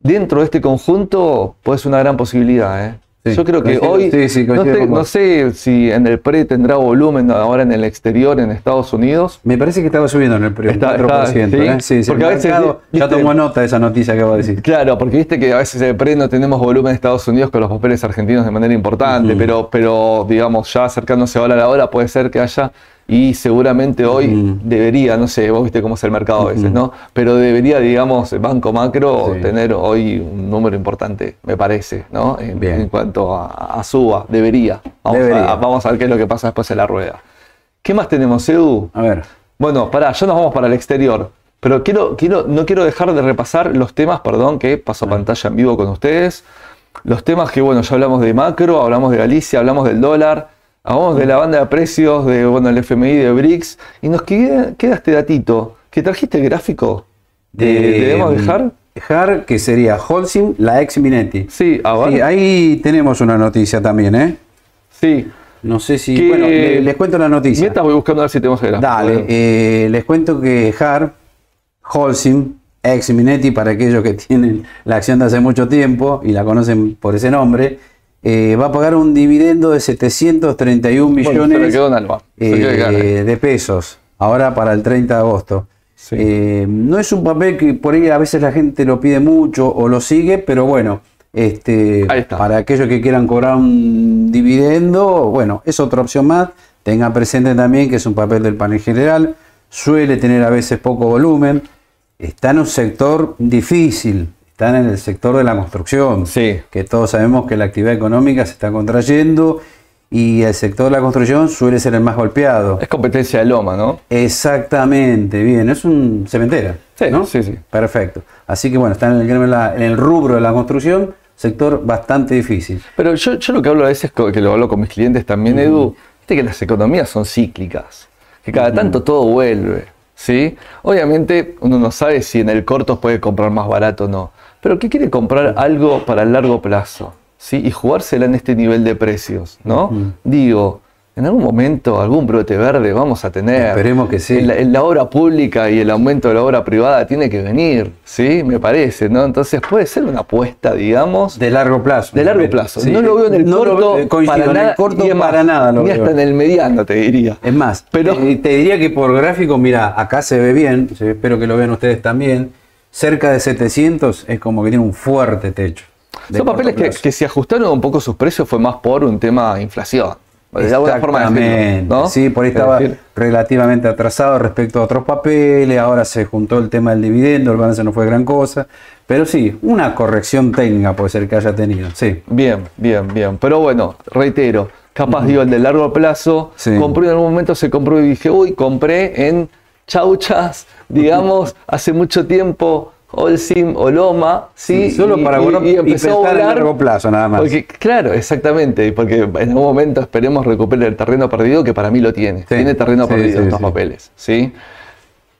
Speaker 1: dentro de este conjunto, puede ser una gran posibilidad. ¿eh?
Speaker 2: Sí,
Speaker 1: Yo creo que hoy,
Speaker 2: sí, sí,
Speaker 1: no, sé, no si en el pre tendrá volumen ahora en el exterior, en Estados Unidos.
Speaker 2: Me parece que estaba subiendo en el periodo,
Speaker 1: Está-
Speaker 2: 4%.
Speaker 1: está-
Speaker 2: ¿eh?
Speaker 1: sí,
Speaker 2: Sí, sí,
Speaker 1: porque a veces,
Speaker 2: mercado ya tomó nota de esa noticia que acabo de decir.
Speaker 1: Claro, porque viste que a veces en el pre no tenemos volumen en Estados Unidos con los papeles argentinos de manera importante, pero, pero digamos, ya acercándose ahora a la hora puede ser que haya, y seguramente hoy debería, no sé, vos viste cómo es el mercado a veces. ¿no? Pero debería, digamos, Banco Macro
Speaker 2: Sí.
Speaker 1: tener hoy un número importante, me parece, ¿no? En, cuanto a, a suba, debería. Vamos,
Speaker 2: Debería.
Speaker 1: A, vamos a ver qué es lo que pasa después en la rueda. ¿Qué más tenemos, Edu?
Speaker 2: A ver.
Speaker 1: Bueno, pará, ya nos vamos para el exterior. Pero quiero, quiero, no quiero dejar de repasar los temas, perdón, que paso pantalla en vivo con ustedes. Los temas que, bueno, ya hablamos de macro, hablamos de Galicia, hablamos del dólar, hablamos de la banda de precios, de, bueno, el FMI, de BRICS. Y nos queda, queda este datito. ¿Que trajiste el gráfico? ¿De, ¿Debemos dejar?
Speaker 2: Dejar, que sería Holcim, la ex Minetti.
Speaker 1: Sí,
Speaker 2: ahí tenemos una noticia también, ¿eh?
Speaker 1: Sí.
Speaker 2: No sé si.
Speaker 1: Que-
Speaker 2: Bueno, le- les cuento la noticia.
Speaker 1: Mientras voy buscando a ver si tenemos el gráfico.
Speaker 2: Dale, eh, les cuento que HAR, Holcim, ex Minetti, para aquellos que tienen la acción de hace mucho tiempo y la conocen por ese nombre, eh, va a pagar un dividendo de 731
Speaker 1: Bueno, se
Speaker 2: millones
Speaker 1: me quedó en alma. Se
Speaker 2: eh,
Speaker 1: gana.
Speaker 2: de pesos, ahora para el 30 de agosto.
Speaker 1: Sí.
Speaker 2: Eh, no es un papel que por ahí a veces la gente lo pide mucho o lo sigue, pero bueno, este, para aquellos que quieran cobrar un dividendo, bueno, es otra opción más. Tengan presente también que es un papel del panel general, suele tener a veces poco volumen, está en un sector difícil, está en el sector de la construcción,
Speaker 1: Sí.
Speaker 2: que todos sabemos que la actividad económica se está contrayendo y el sector de la construcción suele ser el más golpeado.
Speaker 1: Es competencia de Loma, ¿no?
Speaker 2: Exactamente, bien, es un cementera.
Speaker 1: Sí,
Speaker 2: ¿no?
Speaker 1: sí, sí.
Speaker 2: Perfecto. Así que bueno, está en el, en rubro de la construcción, sector bastante difícil.
Speaker 1: Pero yo, yo lo que hablo a veces, que lo hablo con mis clientes también, Edu, viste que las economías son cíclicas, que cada tanto todo vuelve, ¿sí? Obviamente uno no sabe si en el corto puede comprar más barato o no, pero ¿qué quiere comprar algo para el largo plazo? ¿Sí? Y jugársela en este nivel de precios, ¿no? Digo, en algún momento algún brote verde vamos a tener.
Speaker 2: Esperemos que sí.
Speaker 1: En la, en la obra pública y el aumento de la obra privada tiene que venir, ¿sí? Me parece, ¿no? Entonces puede ser una apuesta, digamos,
Speaker 2: De largo plazo.
Speaker 1: de largo plazo.
Speaker 2: Sí.
Speaker 1: No lo veo en el
Speaker 2: No
Speaker 1: corto,
Speaker 2: eh, coincido,
Speaker 1: para
Speaker 2: en el
Speaker 1: nada,
Speaker 2: corto
Speaker 1: más,
Speaker 2: para nada lo
Speaker 1: ni
Speaker 2: veo.
Speaker 1: hasta en el mediano, te diría.
Speaker 2: Es más,
Speaker 1: Pero-
Speaker 2: te, te diría que por gráfico, mira, acá se ve bien, espero que lo vean ustedes también, cerca de 700 es como que tiene un fuerte techo. de
Speaker 1: Son papeles que, que si ajustaron un poco sus precios fue más por un tema de inflación. De alguna forma decirlo,
Speaker 2: Exactamente.
Speaker 1: ¿no?
Speaker 2: Sí, por ahí
Speaker 1: Es
Speaker 2: estaba
Speaker 1: decir,
Speaker 2: relativamente atrasado respecto a otros papeles, ahora se juntó el tema del dividendo, el balance no fue gran cosa, pero sí, una corrección técnica puede ser que haya tenido, sí.
Speaker 1: Bien, bien, bien. Pero bueno, reitero, capaz digo el de largo plazo,
Speaker 2: Sí.
Speaker 1: compré en algún momento, se compró y dije, uy, compré en chauchas, digamos, hace mucho tiempo, Olsim o Loma, ¿sí?
Speaker 2: Sí, solo para guardar- y pensar en largo plazo, nada más.
Speaker 1: Porque, claro, exactamente, porque en algún momento esperemos recuperar el terreno perdido, que para mí lo tiene.
Speaker 2: Sí,
Speaker 1: Tiene terreno
Speaker 2: sí,
Speaker 1: perdido
Speaker 2: sí,
Speaker 1: estos papeles, ¿sí?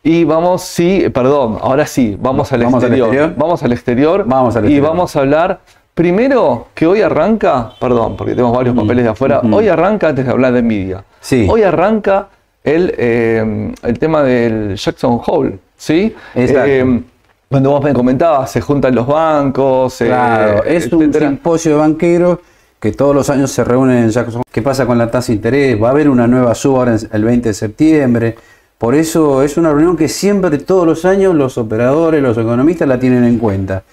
Speaker 1: Y vamos, sí, perdón, ahora sí, vamos al
Speaker 2: ¿Vamos al
Speaker 1: exterior. Vamos al exterior.
Speaker 2: Vamos al
Speaker 1: Y
Speaker 2: exterior.
Speaker 1: vamos a hablar, primero, que hoy arranca, perdón, porque tenemos varios papeles de afuera, hoy arranca, antes de hablar de Nvidia,
Speaker 2: Sí.
Speaker 1: hoy arranca el, eh, el tema del Jackson Hole, ¿sí? Eh, cuando vos me comentabas, se juntan los bancos, eh,
Speaker 2: Claro, es un simposio de banqueros que todos los años se reúnen en Jackson. ¿Qué pasa con la tasa de interés? Va a haber una nueva suba ahora el 20 de septiembre. Por eso es una reunión que siempre, todos los años, los operadores, los economistas la tienen en cuenta.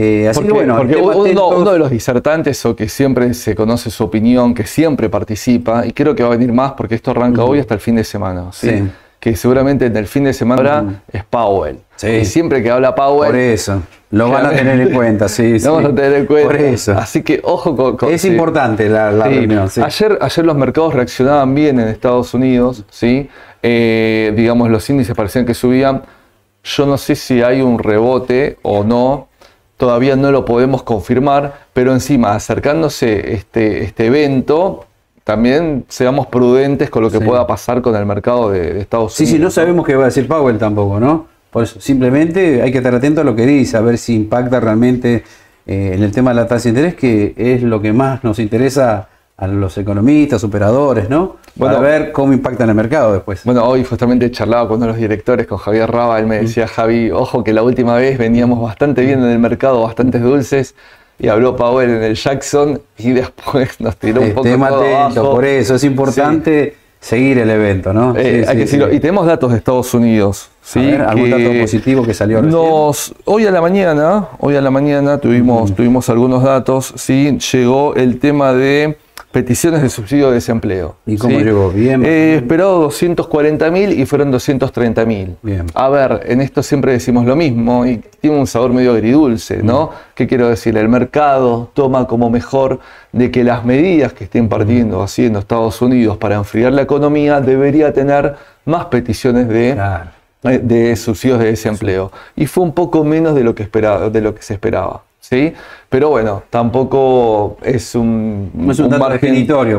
Speaker 2: Eh, así
Speaker 1: Porque,
Speaker 2: que bueno,
Speaker 1: porque uno, de los disertantes o que siempre se conoce su opinión, que siempre participa, y creo que va a venir más porque esto arranca hoy hasta el fin de semana, ¿sí?
Speaker 2: Sí.
Speaker 1: que seguramente en el fin de semana es Powell.
Speaker 2: Sí.
Speaker 1: Y siempre que habla Powell,
Speaker 2: Por eso, lo van a tener en cuenta, sí. sí.
Speaker 1: lo vamos a tener en cuenta.
Speaker 2: Por eso.
Speaker 1: Así que ojo con... con-
Speaker 2: es
Speaker 1: sí.
Speaker 2: importante la, la reunión,
Speaker 1: ayer los mercados reaccionaban bien en Estados Unidos, ¿sí? Eh, digamos, los índices parecían que subían. Yo no sé si hay un rebote o no, todavía no lo podemos confirmar, pero encima, acercándose este, este evento, también seamos prudentes con lo que
Speaker 2: Sí.
Speaker 1: pueda pasar con el mercado de, de Estados
Speaker 2: Sí,
Speaker 1: Unidos.
Speaker 2: sí, no sabemos qué va a decir Powell tampoco, ¿no? Por eso, simplemente hay que estar atento a lo que dice, a ver si impacta realmente eh, en el tema de la tasa de interés, que es lo que más nos interesa a los economistas, operadores, ¿no?
Speaker 1: Bueno.
Speaker 2: Para ver cómo impacta en el mercado después.
Speaker 1: Bueno, hoy justamente charlaba con uno de los directores, con Javier Raba, él me decía, Javi, ojo que la última vez veníamos bastante bien en el mercado, bastantes dulces, y habló Powell en el Jackson y después nos tiró un poco
Speaker 2: atentos,
Speaker 1: abajo.
Speaker 2: por eso es importante seguir el evento, ¿no?
Speaker 1: Eh,
Speaker 2: Sí,
Speaker 1: hay que decirlo.
Speaker 2: sí.
Speaker 1: Y tenemos datos de Estados Unidos. ¿sí?
Speaker 2: A ver, algún
Speaker 1: que
Speaker 2: dato positivo que salió recién.
Speaker 1: Nos, hoy a la mañana, hoy a la mañana tuvimos, tuvimos algunos datos. ¿sí? Llegó el tema de peticiones de subsidio de desempleo.
Speaker 2: ¿Y cómo
Speaker 1: ¿sí?
Speaker 2: llegó? Bien.
Speaker 1: Eh, esperado 240 mil y fueron 230 mil.
Speaker 2: Bien.
Speaker 1: A ver, en esto siempre decimos lo mismo y tiene un sabor medio agridulce, ¿no? ¿Qué quiero decir? El mercado toma como mejor de que las medidas que estén partiendo, haciendo Estados Unidos para enfriar la economía debería tener más peticiones de,
Speaker 2: Claro.
Speaker 1: eh, de subsidios de desempleo. Y fue un poco menos de lo que, esperaba, de lo que se esperaba. ¿Sí? Pero bueno, tampoco es un,
Speaker 2: No es un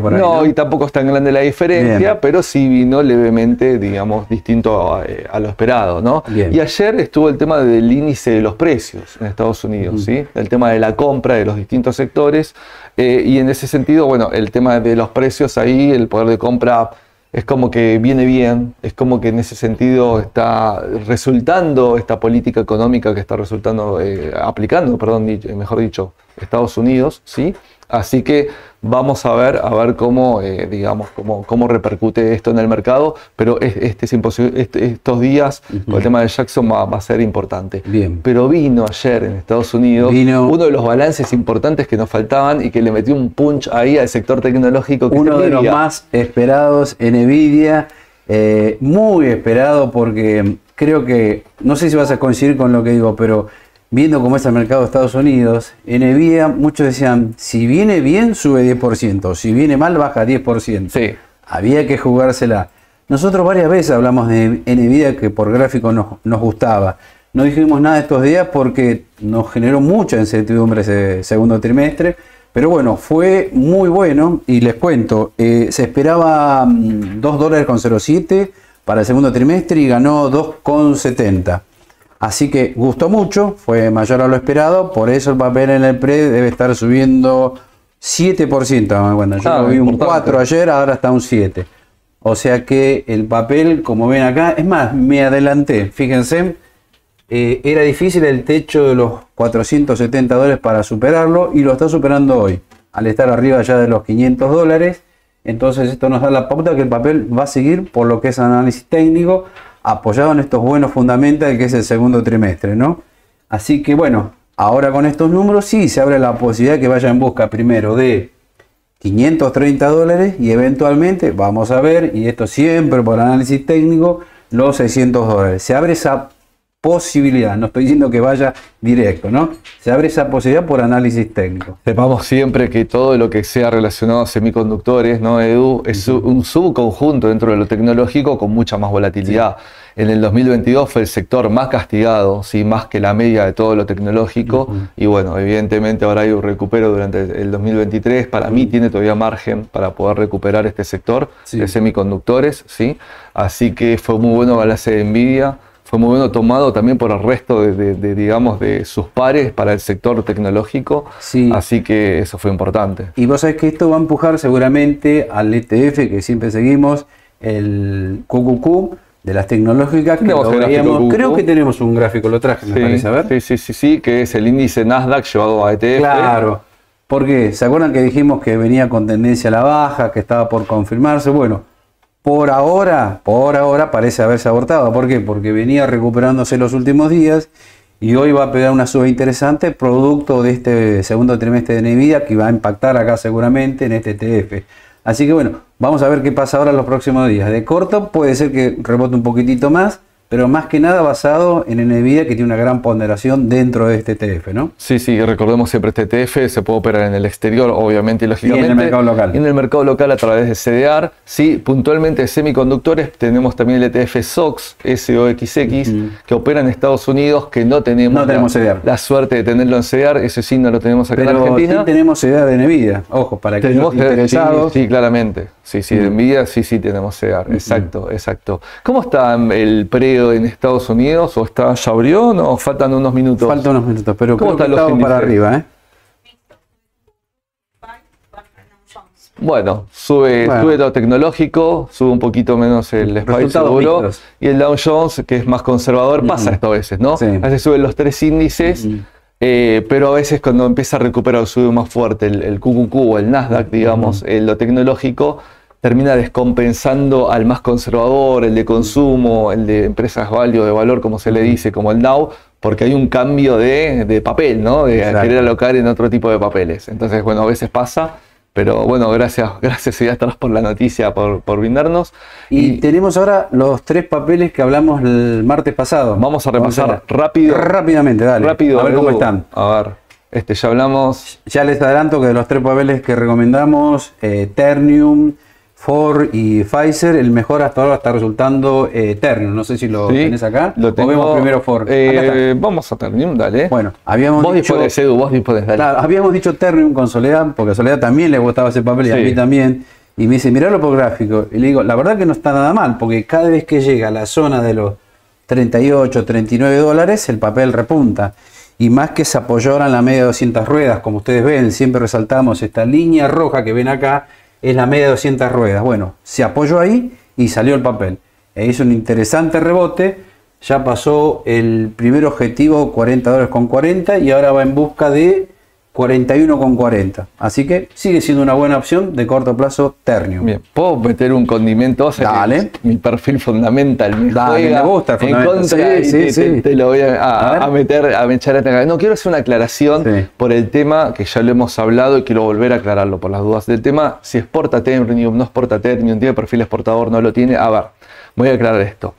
Speaker 2: por ahí,
Speaker 1: No,
Speaker 2: ¿no?
Speaker 1: y tampoco es tan grande la diferencia,
Speaker 2: Bien.
Speaker 1: pero sí vino levemente, digamos, distinto a, eh, a lo esperado, ¿no?
Speaker 2: Bien.
Speaker 1: Y ayer estuvo el tema del índice de los precios en Estados Unidos, ¿sí? El tema de la compra de los distintos sectores. eh, y en ese sentido, bueno, el tema de los precios ahí, el poder de compra es como que viene bien, es como que en ese sentido está resultando esta política económica que está resultando, eh, aplicando, perdón, mejor dicho, Estados Unidos, ¿sí? Así que vamos a ver, a ver cómo, eh, digamos, cómo, cómo repercute esto en el mercado, pero es- este es imposible, este- estos días con el tema de Jackson va, va a ser importante.
Speaker 2: Bien.
Speaker 1: Pero vino ayer en Estados Unidos
Speaker 2: Vino-
Speaker 1: uno de los balances importantes que nos faltaban y que le metió un punch ahí al sector tecnológico. Que
Speaker 2: Uno de los más esperados en Nvidia, eh, muy esperado porque creo que, no sé si vas a coincidir con lo que digo, pero viendo cómo es el mercado de Estados Unidos, Nvidia muchos decían, si viene bien sube 10%, si viene mal baja 10%.
Speaker 1: Sí.
Speaker 2: Había que jugársela. Nosotros varias veces hablamos de Nvidia que por gráfico nos, nos gustaba. No dijimos nada estos días porque nos generó mucha incertidumbre ese segundo trimestre. Pero bueno, fue muy bueno y les cuento, eh, se esperaba mm, 2 dólares con 07 para el segundo trimestre y ganó 2,70. Así que gustó mucho, fue mayor a lo esperado, por eso el papel en el pre debe estar subiendo 7%. Bueno, yo
Speaker 1: Ah,
Speaker 2: lo vi un
Speaker 1: importante.
Speaker 2: 4 ayer, ahora está un 7. O sea que el papel, como ven acá, es más, me adelanté, fíjense, eh, era difícil el techo de los 470 dólares para superarlo y lo está superando hoy, al estar arriba ya de los 500 dólares. Entonces esto nos da la pauta que el papel va a seguir por lo que es análisis técnico, apoyado en estos buenos fundamentos que es el segundo trimestre, ¿no? Así que bueno, ahora con estos números sí se abre la posibilidad que vaya en busca primero de 530 dólares y eventualmente, vamos a ver, y esto siempre por análisis técnico, los 600 dólares. Se abre esa posibilidad, no estoy diciendo que vaya directo, ¿no? Se abre esa posibilidad por análisis técnico.
Speaker 1: Sepamos siempre que todo lo que sea relacionado a semiconductores, ¿no, Edu? Es un subconjunto dentro de lo tecnológico con mucha más volatilidad. En el 2022 fue el sector más castigado, ¿sí? más que la media de todo lo tecnológico. Y bueno, evidentemente ahora hay un recupero durante el 2023. Para mí tiene todavía margen para poder recuperar este sector
Speaker 2: Sí.
Speaker 1: de semiconductores. ¿sí? Así que fue muy bueno balance de Nvidia. Fue muy bueno tomado también por el resto de, de- de, digamos, de sus pares para el sector tecnológico.
Speaker 2: Sí.
Speaker 1: Así que eso fue importante.
Speaker 2: Y vos sabés que esto va a empujar seguramente al ETF que siempre seguimos, el QQQ de las tecnológicas que lo veíamos- creo que tenemos un gráfico, lo traje, me
Speaker 1: Sí,
Speaker 2: parece, a ver.
Speaker 1: sí, sí, sí, sí, que es el índice Nasdaq llevado a ETF.
Speaker 2: Claro. Porque se acuerdan que dijimos que venía con tendencia a la baja, que estaba por confirmarse. Bueno, por ahora, por ahora parece haberse abortado. ¿Por qué? Porque venía recuperándose los últimos días y hoy va a pegar una suba interesante producto de este segundo trimestre de Nvidia que va a impactar acá seguramente en este ETF. Así que bueno, vamos a ver qué pasa ahora en los próximos días. De corto puede ser que rebote un poquitito más, pero más que nada basado en Nvidia que tiene una gran ponderación dentro de este ETF, ¿no?
Speaker 1: Sí, sí, recordemos siempre este ETF se puede operar en el exterior, obviamente y lógicamente.
Speaker 2: en el mercado local.
Speaker 1: Y en el mercado local a través de CDR. Sí, puntualmente semiconductores tenemos también el ETF SOX, SOXX, que opera en Estados Unidos, que no tenemos,
Speaker 2: No tenemos
Speaker 1: la,
Speaker 2: CDR.
Speaker 1: la suerte de tenerlo en CDR, ese sí no lo tenemos acá en
Speaker 2: Pero sí
Speaker 1: Argentina.
Speaker 2: tenemos idea de Nvidia. Ojo, para que los
Speaker 1: CDR,
Speaker 2: interesados.
Speaker 1: Sí, sí, claramente. Sí, sí, de Nvidia sí, sí tenemos CDR. Exacto, exacto. ¿Cómo está el en Estados Unidos? ¿O está, ya abrió? ¿No? Faltan unos minutos.
Speaker 2: Faltan unos minutos, pero
Speaker 1: ¿Cómo
Speaker 2: creo que
Speaker 1: están los
Speaker 2: para arriba, ¿eh?
Speaker 1: Bueno, sube,
Speaker 2: Bueno.
Speaker 1: sube lo tecnológico, sube un poquito menos el SPY
Speaker 2: Resultados
Speaker 1: seguro. Y el Dow Jones, que es más conservador, pasa esto a veces, ¿no?
Speaker 2: Sí.
Speaker 1: A veces suben los tres índices. Eh, pero a veces cuando empieza a recuperar o sube más fuerte el, el QQQ o el Nasdaq, digamos, eh, lo tecnológico, termina descompensando al más conservador, el de consumo, el de empresas value de valor, como se le dice, como el Dow, porque hay un cambio de, de papel, ¿no? De
Speaker 2: Exacto.
Speaker 1: querer alocar en otro tipo de papeles. Entonces, bueno, a veces pasa, pero bueno, gracias, gracias y atrás por la noticia, por, por brindarnos.
Speaker 2: Y, tenemos ahora los tres papeles que hablamos el martes pasado.
Speaker 1: Vamos a repasar
Speaker 2: a-
Speaker 1: rápido.
Speaker 2: Rápidamente, dale.
Speaker 1: rápido,
Speaker 2: A ver cómo están.
Speaker 1: A ver, este ya hablamos.
Speaker 2: Ya les adelanto que de los tres papeles que recomendamos, eh, Ternium, Ford y Pfizer, el mejor hasta ahora está resultando eh, Ternium. No sé si lo
Speaker 1: ¿sí?
Speaker 2: tenés acá.
Speaker 1: Lo
Speaker 2: o
Speaker 1: tengo,
Speaker 2: vemos primero Ford.
Speaker 1: eh, vamos a Ternium, dale.
Speaker 2: Bueno, habíamos
Speaker 1: vos
Speaker 2: dicho,
Speaker 1: dispones, Edu, vos dispones, dale.
Speaker 2: claro, habíamos dicho Ternium con Soledad, porque a Soledad también le gustaba ese papel y a mí también. Y me dice, miralo por gráfico. Y le digo, la verdad que no está nada mal, porque cada vez que llega a la zona de los 38, 39 dólares, el papel repunta. Y más que se apoyó ahora en la media de 200 ruedas, como ustedes ven, siempre resaltamos esta línea roja que ven acá, es la media de 200 ruedas. Bueno, se apoyó ahí y salió el papel. E hizo un interesante rebote, ya pasó el primer objetivo 40 dólares con 40 y ahora va en busca de 41 con 40. Así que sigue siendo una buena opción de corto plazo Ternium.
Speaker 1: Bien, ¿puedo meter un condimento? O sea,
Speaker 2: Dale.
Speaker 1: Mi perfil fundamental me
Speaker 2: Dale,
Speaker 1: juega
Speaker 2: me gusta el
Speaker 1: en contra
Speaker 2: Sí, sí,
Speaker 1: te,
Speaker 2: sí.
Speaker 1: te- te lo voy a,
Speaker 2: A
Speaker 1: a- a meter, a echar a atacar. No, quiero hacer una aclaración por el tema que ya lo hemos hablado y quiero volver a aclararlo por las dudas del tema. Si exporta Ternium, no exporta Ternium, tiene perfil exportador, no lo tiene. A ver, voy a aclarar esto.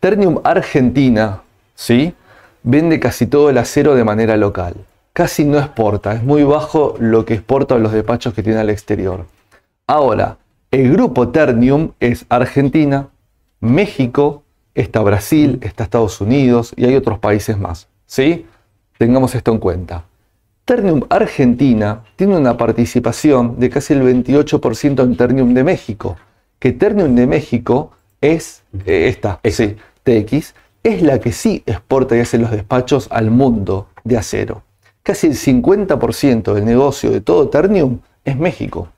Speaker 1: Ternium Argentina, ¿sí? Vende casi todo el acero de manera local. Casi no exporta, es muy bajo lo que exporta los despachos que tiene al exterior. Ahora, el grupo Ternium es Argentina, México, está Brasil, está Estados Unidos y hay otros países más. ¿Sí? Tengamos esto en cuenta. Ternium Argentina tiene una participación de casi el 28% en Ternium de México. Que Ternium de México es eh, esta, sí, TX, es la que sí exporta y hace los despachos al mundo de acero. Casi el 50% del negocio de todo Ternium es México.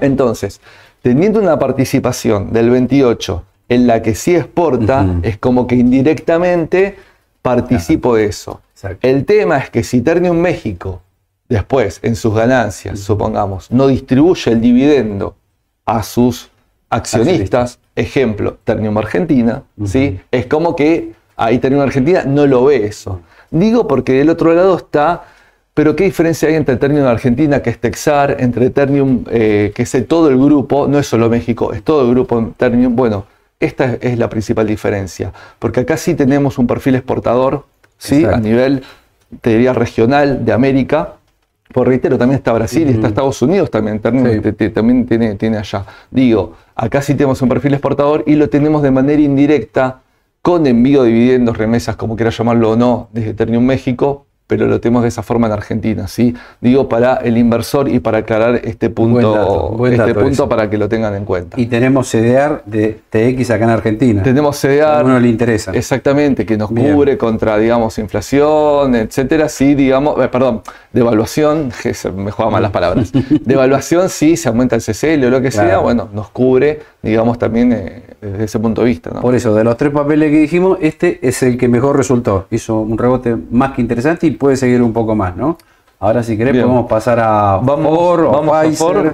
Speaker 1: Entonces, teniendo una participación del 28 en la que sí exporta, es como que indirectamente participo de eso.
Speaker 2: Exacto.
Speaker 1: El tema es que si Ternium México después en sus ganancias, supongamos, no distribuye el dividendo a sus accionistas, ejemplo, Ternium Argentina, ¿sí? es como que ahí Ternium Argentina no lo ve eso. Digo porque del otro lado está, pero ¿qué diferencia hay entre Ternium Argentina, que es Texar, entre Ternium, eh, que es todo el grupo, no es solo México, es todo el grupo Ternium? Bueno, esta es la principal diferencia, porque acá sí tenemos un perfil exportador, ¿sí?
Speaker 2: Exacto.
Speaker 1: a nivel, te diría, regional de América. Por reitero, también está Brasil y está Estados Unidos también, Ternium
Speaker 2: Sí.
Speaker 1: te- también tiene, tiene allá. Digo, acá sí tenemos un perfil exportador y lo tenemos de manera indirecta con envío de dividendos, remesas, como quiera llamarlo o no, desde Ternium México, pero lo tenemos de esa forma en Argentina, ¿sí? Digo, para el inversor y para aclarar este punto,
Speaker 2: Buen dato, buen
Speaker 1: este punto para que lo tengan en cuenta.
Speaker 2: Y tenemos CDR de TX acá en Argentina.
Speaker 1: Tenemos
Speaker 2: A
Speaker 1: CDR,
Speaker 2: uno le interesa.
Speaker 1: Exactamente, que nos
Speaker 2: Bien.
Speaker 1: cubre contra, digamos, inflación, etcétera. Sí, digamos, eh, perdón, devaluación, que se me juegan mal las palabras. Devaluación, sí, se aumenta el CCL o lo que sea, bueno, nos cubre, digamos, también eh, desde ese punto de vista. ¿no?
Speaker 2: Por eso, de los tres papeles que dijimos, este es el que mejor resultó. Hizo un rebote más que interesante y puede seguir un poco más, ¿no? Ahora, si querés,
Speaker 1: Bien.
Speaker 2: podemos pasar a
Speaker 1: Vamos,
Speaker 2: Ford o
Speaker 1: vamos a
Speaker 2: Pfizer.
Speaker 1: Ford.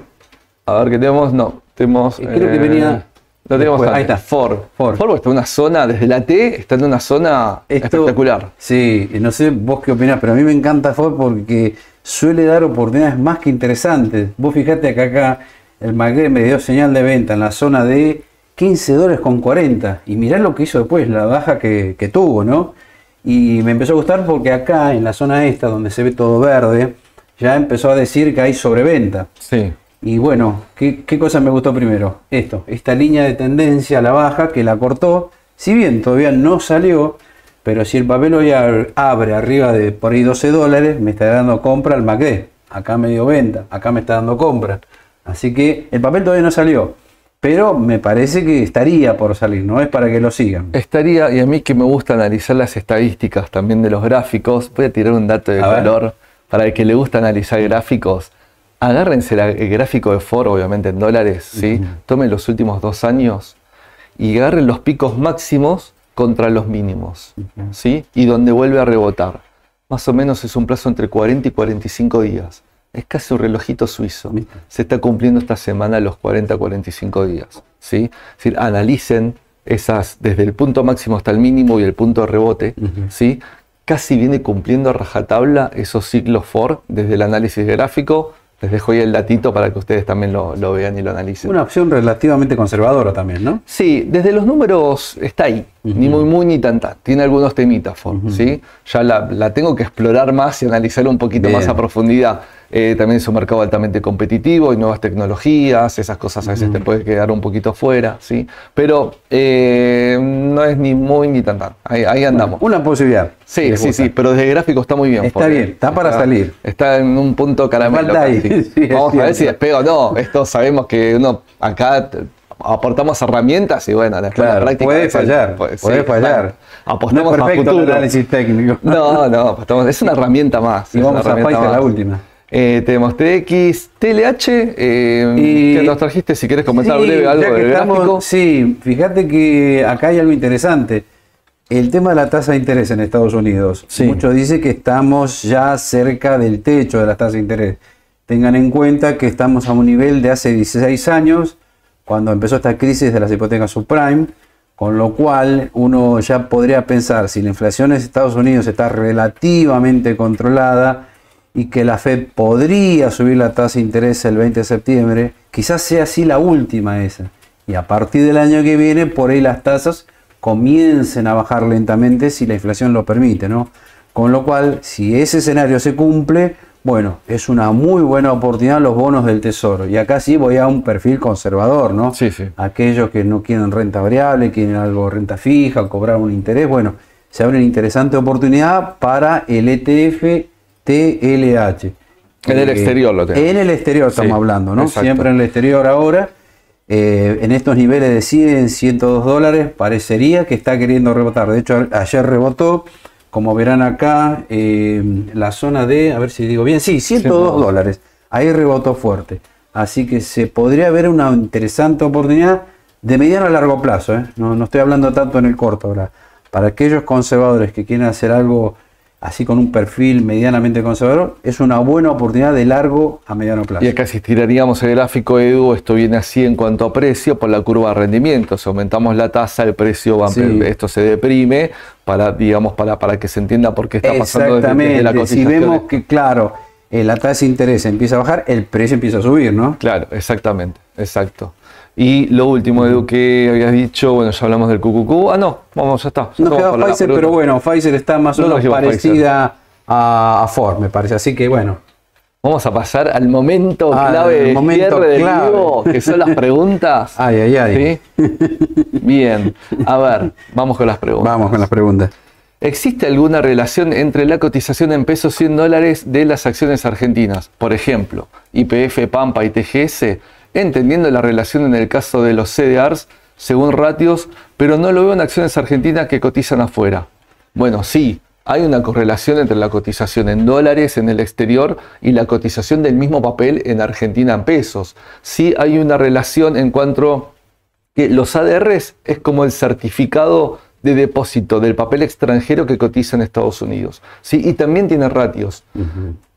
Speaker 1: A ver qué tenemos. No, tenemos.
Speaker 2: Eh, creo que venía
Speaker 1: Lo tenemos.
Speaker 2: Ahí está.
Speaker 1: Ford.
Speaker 2: Ford.
Speaker 1: Ford está en una zona, desde la T, está en una zona
Speaker 2: Esto-
Speaker 1: espectacular.
Speaker 2: Sí, no sé vos qué opinás, pero a mí me encanta Ford porque suele dar oportunidades más que interesantes. Vos fijate que acá el MACD me dio señal de venta en la zona de 15 dólares con 40. Y mirá lo que hizo después, la baja que, que tuvo, ¿no? Y me empezó a gustar porque acá en la zona esta, donde se ve todo verde, ya empezó a decir que hay sobreventa.
Speaker 1: Sí.
Speaker 2: Y bueno, ¿qué, qué cosa me gustó primero? Esto, esta línea de tendencia a la baja que la cortó, si bien todavía no salió, pero si el papel hoy ab- abre arriba de por ahí 12 dólares, me está dando compra al MACD. Acá me dio venta, acá me está dando compra. Así que el papel todavía no salió, pero me parece que estaría por salir, no es para que lo sigan.
Speaker 1: Estaría, y a mí que me gusta analizar las estadísticas también de los gráficos, voy a tirar un dato de
Speaker 2: A ver.
Speaker 1: color para el que le gusta analizar gráficos. Agárrense la- el gráfico de Ford, obviamente en dólares, ¿sí? Tomen los últimos dos años y agarren los picos máximos contra los mínimos, ¿sí? Y donde vuelve a rebotar. más o menos es un plazo entre 40 y 45 días. Es casi un relojito suizo. Se está cumpliendo esta semana los 40 45 días. ¿sí? Es decir, analicen esas desde el punto máximo hasta el mínimo y el punto de rebote. ¿sí? Casi viene cumpliendo a rajatabla esos ciclos FOR desde el análisis gráfico les dejo ahí el datito para que ustedes también lo, vean y lo analicen.
Speaker 2: Una opción relativamente conservadora también, ¿no?
Speaker 1: Sí, desde los números está ahí, ni muy muy ni tanta. Tiene algunos temitas, ¿sí? Ya la, tengo que explorar más y analizar un poquito más a profundidad. Eh, también es un mercado altamente competitivo y nuevas tecnologías, esas cosas a veces te puede quedar un poquito fuera, ¿sí? Pero eh, no es ni muy ni tan tan. Ahí, andamos.
Speaker 2: una posibilidad.
Speaker 1: Sí, sí, sí, pero desde gráfico está muy bien.
Speaker 2: Está bien, está para salir.
Speaker 1: Está en un punto caramelo. Vamos a ver si despega o no. Esto sabemos que uno acá aportamos herramientas y bueno,
Speaker 2: después la práctica. Puede fallar, puede, fallar.
Speaker 1: apostamos
Speaker 2: no perfecto a análisis técnico.
Speaker 1: No, no, apostamos, es una herramienta más.
Speaker 2: Y vamos a la última.
Speaker 1: Eh, tenemos TX, TLH, eh, y, que nos trajiste si quieres comentar breve algo del gráfico.
Speaker 2: Sí, fíjate que acá hay algo interesante. El tema de la tasa de interés en Estados Unidos. Muchos dicen que estamos ya cerca del techo de la tasa de interés. Tengan en cuenta que estamos a un nivel de hace 16 años, cuando empezó esta crisis de las hipotecas subprime, con lo cual uno ya podría pensar si la inflación en Estados Unidos está relativamente controlada, y que la Fed podría subir la tasa de interés el 20 de septiembre, quizás sea así la última esa. Y a partir del año que viene, por ahí las tasas comiencen a bajar lentamente si la inflación lo permite, ¿no? Con lo cual, si ese escenario se cumple, bueno, es una muy buena oportunidad los bonos del tesoro. Y acá sí voy a un perfil conservador, ¿no?
Speaker 1: Sí, sí.
Speaker 2: Aquellos que no quieren renta variable, quieren algo renta fija, cobrar un interés, bueno, se abre una interesante oportunidad para el ETF TLH.
Speaker 1: En el exterior lo
Speaker 2: tenemos. En el exterior estamos hablando, ¿no? Siempre en el exterior ahora. Eh, en estos niveles de 100, 102 dólares, parecería que está queriendo rebotar. De hecho, ayer rebotó, como verán acá, eh, la zona de, a ver si digo bien, sí, 102 dólares. Ahí rebotó fuerte. Así que se podría ver una interesante oportunidad de mediano a largo plazo. ¿eh? No, no estoy hablando tanto en el corto ahora. Para aquellos conservadores que quieren hacer algo así con un perfil medianamente conservador, es una buena oportunidad de largo a mediano plazo.
Speaker 1: Y acá si estiraríamos el gráfico Edu, esto viene así en cuanto a precio por la curva de rendimiento. Si aumentamos la tasa, el precio va esto se deprime para, digamos, para, para que se entienda por qué está pasando
Speaker 2: desde, la cotización. Si vemos que, claro, eh, la tasa de interés empieza a bajar, el precio empieza a subir, ¿no?
Speaker 1: Claro, exactamente, exacto. Y lo último, Edu, que habías dicho, bueno, ya hablamos del QQQ. Ah, no, vamos, ya está.
Speaker 2: no queda Pfizer, pero bueno, Pfizer está más o menos parecida a, Ford, me parece. Así que bueno.
Speaker 1: Vamos a pasar al momento ah, clave del momento cierre del vivo, que son las preguntas.
Speaker 2: ay, ay, ay.
Speaker 1: Bien, a ver, vamos con las preguntas.
Speaker 2: Vamos con las preguntas.
Speaker 1: ¿Existe alguna relación entre la cotización en pesos 100 dólares de las acciones argentinas? Por ejemplo, IPF, Pampa y TGS entendiendo la relación en el caso de los CDRs según ratios, pero no lo veo en acciones argentinas que cotizan afuera. Bueno, sí, hay una correlación entre la cotización en dólares en el exterior y la cotización del mismo papel en Argentina en pesos. Sí hay una relación en cuanto que los ADRs es como el certificado de depósito del papel extranjero que cotiza en Estados Unidos. Sí, y también tiene ratios.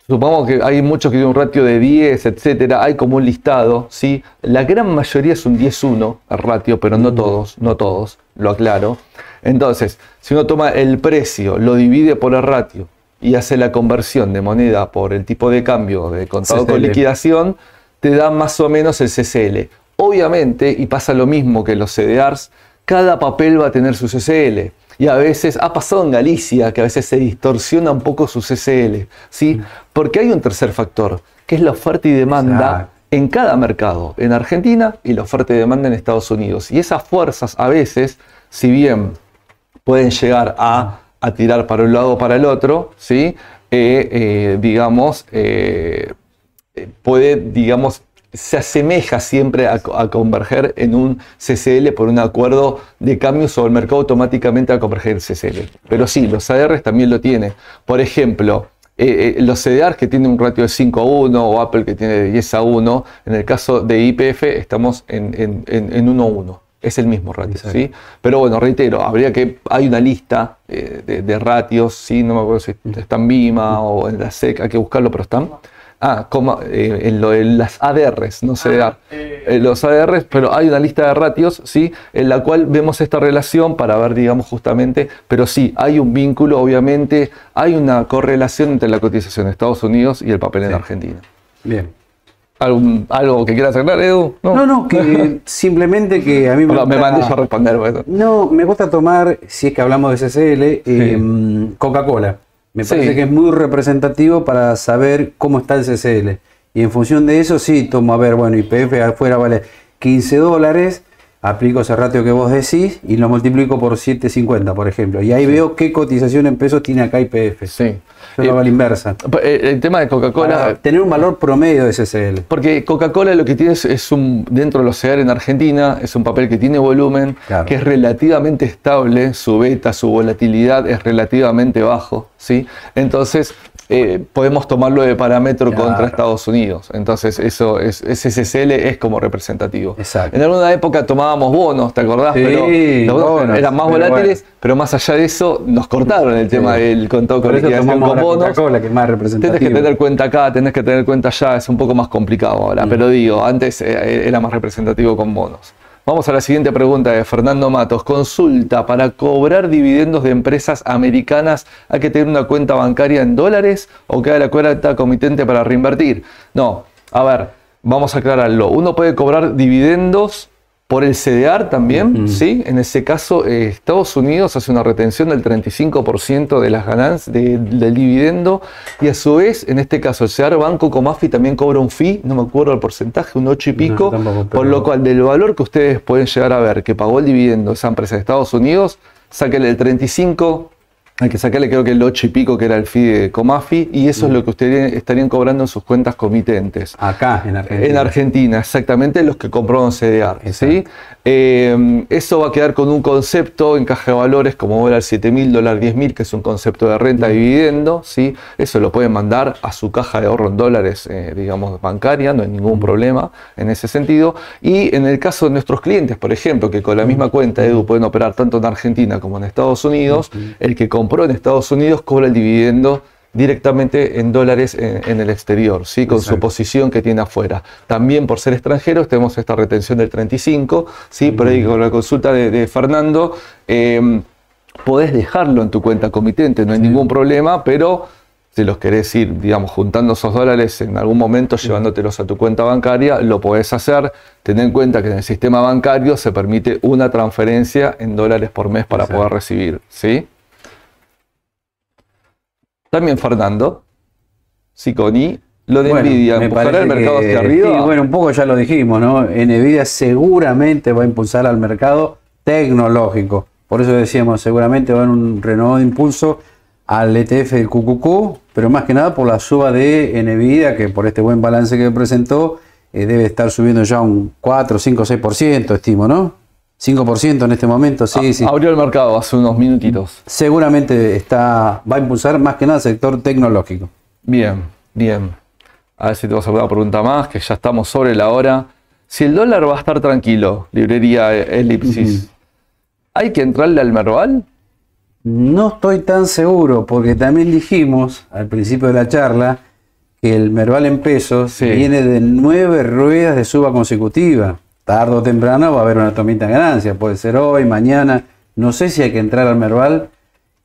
Speaker 1: Supongamos que hay muchos que tienen un ratio de 10, etcétera, hay como un listado, ¿sí? La gran mayoría es un 10-1 el ratio, pero no todos, no todos, lo aclaro. Entonces, si uno toma el precio, lo divide por el ratio y hace la conversión de moneda por el tipo de cambio de contado con liquidación, te da más o menos el CCL. Obviamente, y pasa lo mismo que los CDRs, cada papel va a tener su CCL. Y a veces ha pasado en Galicia que a veces se distorsiona un poco su CCL, ¿sí? Porque hay un tercer factor, que es la oferta y demanda en cada mercado, en Argentina y la oferta y demanda en Estados Unidos. Y esas fuerzas a veces, si bien pueden llegar a, tirar para un lado o para el otro, ¿sí? Eh, eh, digamos, eh, puede, digamos, se asemeja siempre a, converger en un CCL por un acuerdo de cambios o el mercado automáticamente a converger en CCL. Pero sí, los ADRs también lo tienen. Por ejemplo, eh, eh, los CDRs que tienen un ratio de 5 a 1 o Apple que tiene de 10 a 1, en el caso de IPF estamos en, en, 1 a 1. Es el mismo ratio, ¿sí? Pero bueno, reitero, habría que, hay una lista eh, de, ratios, ¿sí? No me acuerdo si está en BIMA o en la SEC, hay que buscarlo, pero están. Ah, como, eh, en lo de las ADRs, no sé, ah, eh, los ADRs, pero hay una lista de ratios, ¿sí? En la cual vemos esta relación para ver, digamos, justamente, pero sí, hay un vínculo, obviamente, hay una correlación entre la cotización de Estados Unidos y el papel en Argentina.
Speaker 2: Bien.
Speaker 1: ¿Algo que quieras aclarar, Edu?
Speaker 2: No, no, que simplemente que a mí
Speaker 1: me, me mandé a responder. Bueno.
Speaker 2: No, me gusta tomar, si es que hablamos de CCL, em, Coca-Cola. Me parece que es muy representativo para saber cómo está el CCL. Y en función de eso, sí, tomo a ver, bueno, IPF afuera vale 15 dólares, aplico ese ratio que vos decís y lo multiplico por 7.50, por ejemplo. Y ahí veo qué cotización en pesos tiene acá IPF.
Speaker 1: Sí.
Speaker 2: Eso eh, la inversa.
Speaker 1: Eh, el tema de Coca-Cola.
Speaker 2: Tener un valor promedio de SSL.
Speaker 1: Porque Coca-Cola lo que tiene es, un. Dentro de los CEAR en Argentina, es un papel que tiene volumen, que es relativamente estable, su beta, su volatilidad es relativamente bajo. ¿sí? Entonces, eh, podemos tomarlo de parámetro contra Estados Unidos. Entonces, eso es, ese SSL es como representativo.
Speaker 2: Exacto.
Speaker 1: En alguna época tomábamos bonos, ¿te acordás?
Speaker 2: Sí,
Speaker 1: pero los bonos, eran más volátiles, pero más allá de eso, nos cortaron el tema del contado con liquidación con bonos.
Speaker 2: La que más
Speaker 1: tenés que tener cuenta acá, tenés que tener cuenta allá, es un poco más complicado ahora. Mm. Pero digo, antes eh, era más representativo con bonos. Vamos a la siguiente pregunta de Fernando Matos. Consulta, ¿para cobrar dividendos de empresas americanas hay que tener una cuenta bancaria en dólares o queda la cuenta comitente para reinvertir? No, a ver, vamos a aclararlo. Uno puede cobrar dividendos por el CDR también, ¿sí? En ese caso, eh, Estados Unidos hace una retención del 35% de las ganancias del dividendo y a su vez, en este caso, el CDR Banco Comafi también cobra un fee, no me acuerdo el porcentaje, un 8 y pico, por lo cual del valor que ustedes pueden llegar a ver que pagó el dividendo esa empresa de Estados Unidos, sáquenle el 35 hay que sacarle creo que el 8 y pico que era el fee de Comafi y eso es lo que ustedes estarían cobrando en sus cuentas comitentes.
Speaker 2: Acá, en Argentina.
Speaker 1: En Argentina, exactamente los que compraron CDR. ¿sí? Eh, eso va a quedar con un concepto en caja de valores como dólar 7 mil, dólar 10 mil, que es un concepto de renta de dividendo. ¿sí? Eso lo pueden mandar a su caja de ahorro en dólares, eh, digamos, bancaria, no hay ningún problema en ese sentido. Y en el caso de nuestros clientes, por ejemplo, que con la misma cuenta Edu pueden operar tanto en Argentina como en Estados Unidos, el que compró en Estados Unidos cobra el dividendo directamente en dólares en, el exterior, ¿sí? con su posición que tiene afuera. También por ser extranjeros tenemos esta retención del 35, ¿sí? por ahí con la consulta de, Fernando, em, podés dejarlo en tu cuenta comitente, no hay ningún problema, pero si los querés ir, digamos, juntando esos dólares en algún momento, llevándotelos a tu cuenta bancaria, lo podés hacer. Ten en cuenta que en el sistema bancario se permite una transferencia en dólares por mes para poder recibir, ¿sí? También Fernando, Siconi, lo de Nvidia, ¿impulsará el mercado hacia arriba?
Speaker 2: Sí, bueno, un poco ya lo dijimos, ¿no? Nvidia seguramente va a impulsar al mercado tecnológico. Por eso decíamos, seguramente va a haber un renovado impulso al ETF del QQQ, pero más que nada por la suba de Nvidia, que por este buen balance que presentó, eh, debe estar subiendo ya un 4, 5, 6%, estimo, ¿no? 5% en este momento, sí, ah, sí.
Speaker 1: Abrió el mercado hace unos minutitos.
Speaker 2: Seguramente está, va a impulsar más que nada el sector tecnológico.
Speaker 1: Bien, bien. A ver si te vas a hacer una pregunta más, que ya estamos sobre la hora. Si el dólar va a estar tranquilo, librería Elipsis, ¿hay que entrarle al Merval?
Speaker 2: No estoy tan seguro, porque también dijimos al principio de la charla que el Merval en pesos viene de nueve ruedas de suba consecutiva tarde o temprano va a haber una tomita de ganancia. Puede ser hoy, mañana. No sé si hay que entrar al Merval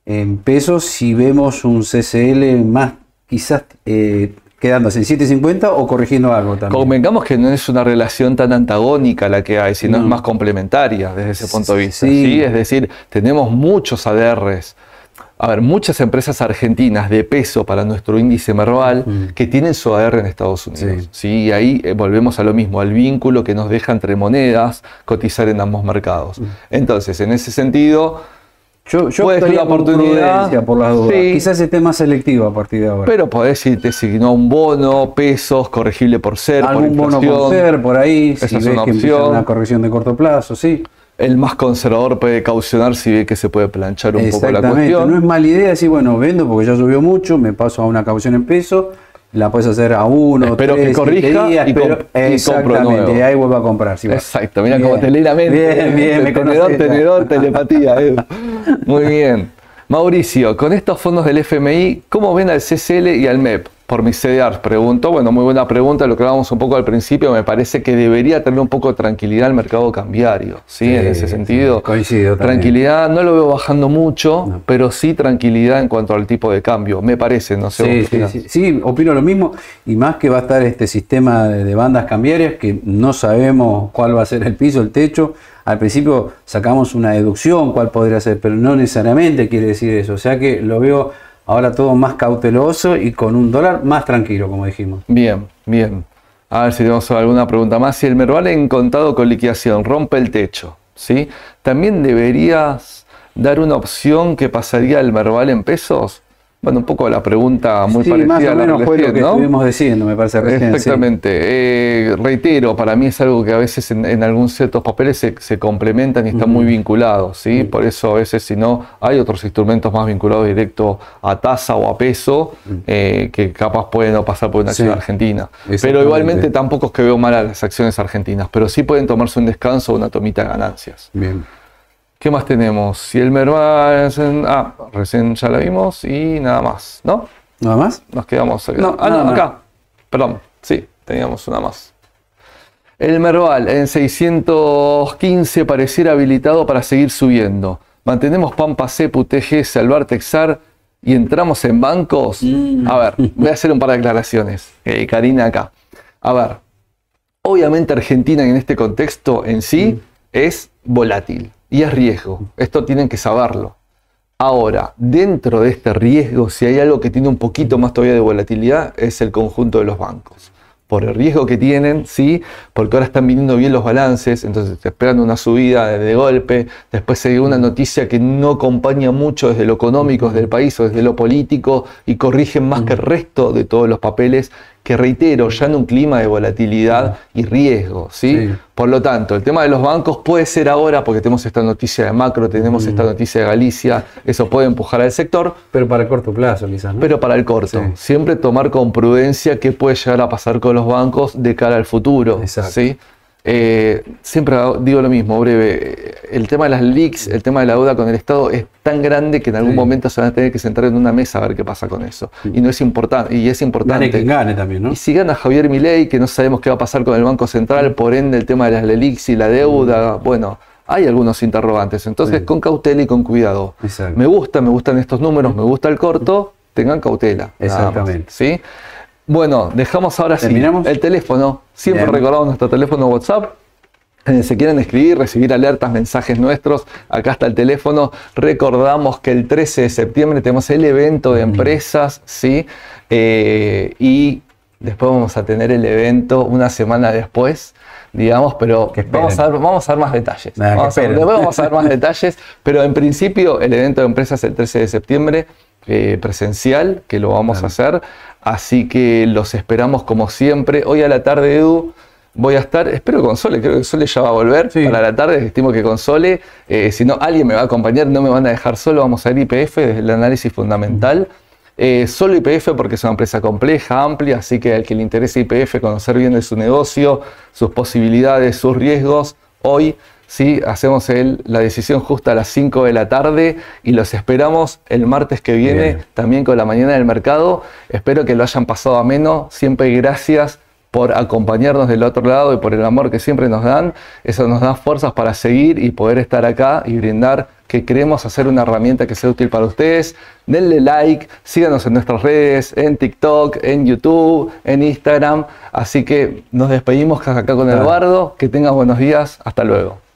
Speaker 2: en pesos si vemos un CCL más quizás eh, quedándose en 7.50 o corrigiendo algo también.
Speaker 1: Convengamos que no es una relación tan antagónica la que hay, sino es más complementaria desde ese punto de vista. Sí. Es decir, tenemos muchos ADRs a ver, muchas empresas argentinas de peso para nuestro índice Merval que tienen su AR en Estados Unidos. Sí. Y ahí eh, volvemos a lo mismo, al vínculo que nos deja entre monedas cotizar en ambos mercados. Entonces, en ese sentido,
Speaker 2: yo, yo puedes la oportunidad por las dudas. Quizás esté más selectivo a partir de ahora.
Speaker 1: Pero podés irte siguiendo un bono, pesos, corregible por ser,
Speaker 2: Algún
Speaker 1: por
Speaker 2: bono por ser, por ahí, si ves una que una corrección de corto plazo, sí
Speaker 1: el más conservador puede caucionar si ve que se puede planchar un poco la cuestión.
Speaker 2: No es mala idea decir, bueno, vendo porque ya subió mucho, me paso a una caución en peso la puedes hacer a uno,
Speaker 1: Espero
Speaker 2: tres,
Speaker 1: que corrija
Speaker 2: días,
Speaker 1: y,
Speaker 2: pero
Speaker 1: y
Speaker 2: exactamente, y ahí vuelvo a comprar. va.
Speaker 1: Exacto, mira cómo te leí la mente.
Speaker 2: Bien, bien, me
Speaker 1: tenedor, tenedor, telepatía. Edu. Muy bien. Mauricio, con estos fondos del FMI, ¿cómo ven al CCL y al MEP? Por mis CDRs, pregunto. Bueno, muy buena pregunta, lo que hablábamos un poco al principio, me parece que debería tener un poco de tranquilidad el mercado cambiario, ¿sí?
Speaker 2: Sí,
Speaker 1: en ese
Speaker 2: sí,
Speaker 1: sentido.
Speaker 2: coincido también.
Speaker 1: Tranquilidad, no lo veo bajando mucho,
Speaker 2: No.
Speaker 1: pero sí tranquilidad en cuanto al tipo de cambio, me parece, no sé.
Speaker 2: Sí, sí, sí, sí, opino lo mismo. Y más que va a estar este sistema de bandas cambiarias que no sabemos cuál va a ser el piso, el techo. Al principio sacamos una deducción, cuál podría ser, pero no necesariamente quiere decir eso. O sea que lo veo ahora todo más cauteloso y con un dólar más tranquilo, como dijimos.
Speaker 1: Bien, bien. A ver si tenemos alguna pregunta más. Si el Merval en contado con liquidación rompe el techo, ¿sí? ¿También deberías dar una opción que pasaría el Merval en pesos? Bueno, un poco la pregunta muy
Speaker 2: sí,
Speaker 1: parecida
Speaker 2: más o
Speaker 1: a la
Speaker 2: fue lo que
Speaker 1: ¿no?
Speaker 2: estuvimos diciendo, me parece recién. sí.
Speaker 1: Exactamente. Eh, reitero, para mí es algo que a veces en, en algunos ciertos papeles se, se complementan y están muy vinculados, ¿sí? Por eso a veces si no, hay otros instrumentos más vinculados directo a tasa o a peso eh, que capaz pueden no pasar por una acción
Speaker 2: Sí.
Speaker 1: argentina. Pero igualmente tampoco es que veo mal a las acciones argentinas, pero sí pueden tomarse un descanso o una tomita de ganancias.
Speaker 2: Bien.
Speaker 1: ¿Qué más tenemos? Si el Merval... es en- Ah, recién ya la vimos y nada más, ¿no?
Speaker 2: ¿Nada más?
Speaker 1: Nos quedamos acá.
Speaker 2: No,
Speaker 1: ah, no, acá. Perdón, sí, teníamos una más. El Merval en 615 pareciera habilitado para seguir subiendo. Mantenemos Pampa Cepu, TG, Salvar Texar y entramos en bancos. A ver, voy a hacer un par de aclaraciones. Eh, Karina acá. A ver, obviamente Argentina en este contexto en sí es volátil y es riesgo. Esto tienen que saberlo. Ahora, dentro de este riesgo, si hay algo que tiene un poquito más todavía de volatilidad, es el conjunto de los bancos. Por el riesgo que tienen, sí, porque ahora están viniendo bien los balances, entonces te esperan una subida de, golpe, después se dio una noticia que no acompaña mucho desde lo económico desde el país o desde lo político y corrigen más que el resto de todos los papeles, que reitero, ya en un clima de volatilidad y riesgo, ¿sí?
Speaker 2: Sí.
Speaker 1: Por lo tanto, el tema de los bancos puede ser ahora, porque tenemos esta noticia de macro, tenemos esta noticia de Galicia, eso puede empujar al sector,
Speaker 2: Pero para el corto plazo, quizás. ¿no?
Speaker 1: pero para el corto.
Speaker 2: Sí.
Speaker 1: Siempre tomar con prudencia qué puede llegar a pasar con los bancos de cara al futuro.
Speaker 2: Exacto.
Speaker 1: ¿sí? Eh, siempre digo lo mismo, breve. El tema de las leaks, el tema de la deuda con el Estado es tan grande que en algún
Speaker 2: Sí.
Speaker 1: momento se van a tener que sentar en una mesa a ver qué pasa con eso. Y no es importante, y es importante.
Speaker 2: Gane quien gane también, ¿no?
Speaker 1: Y si gana Javier Milei, que no sabemos qué va a pasar con el Banco Central, por ende el tema de las LELIX y la deuda, bueno, hay algunos interrogantes. Entonces,
Speaker 2: Sí.
Speaker 1: con cautela y con cuidado.
Speaker 2: Exacto.
Speaker 1: Me gusta, me gustan estos números, me gusta el corto, tengan cautela. nada más,
Speaker 2: Exactamente.
Speaker 1: ¿sí? Bueno, dejamos ahora sí
Speaker 2: ¿Terminamos?
Speaker 1: el teléfono. Siempre
Speaker 2: Bien.
Speaker 1: recordamos nuestro teléfono WhatsApp. Eh, Se quieren escribir, recibir alertas, mensajes nuestros, acá está el teléfono. Recordamos que el 13 de septiembre tenemos el evento de empresas, ¿sí? Eh, y después vamos a tener el evento una semana después, digamos, pero vamos a, ver, vamos a ver más detalles.
Speaker 2: Nada,
Speaker 1: Vamos a ver- después vamos a ver más detalles, pero en principio el evento de empresas el 13 de septiembre, eh, presencial, que lo vamos a hacer. Así que los esperamos como siempre. Hoy a la tarde, Edu, voy a estar, espero con Sole, creo que Sole ya va a volver
Speaker 2: Sí.
Speaker 1: para la tarde, estimo que con Sole. Eh, si no, alguien me va a acompañar, no me van a dejar solo, vamos a ir IPF desde el análisis fundamental. Eh, solo IPF porque es una empresa compleja, amplia, así que al que le interese IPF, conocer bien de su negocio, sus posibilidades, sus riesgos, hoy sí hacemos el- la decisión justa a las 5 de la tarde y los esperamos el martes que viene
Speaker 2: Bien.
Speaker 1: también con la mañana del mercado. Espero que lo hayan pasado ameno. Siempre gracias por acompañarnos del otro lado y por el amor que siempre nos dan. Eso nos da fuerzas para seguir y poder estar acá y brindar que queremos hacer una herramienta que sea útil para ustedes. Denle like, síganos en nuestras redes, en TikTok, en YouTube, en Instagram. Así que nos despedimos acá con. Eduardo. Que tengan buenos días. Hasta luego.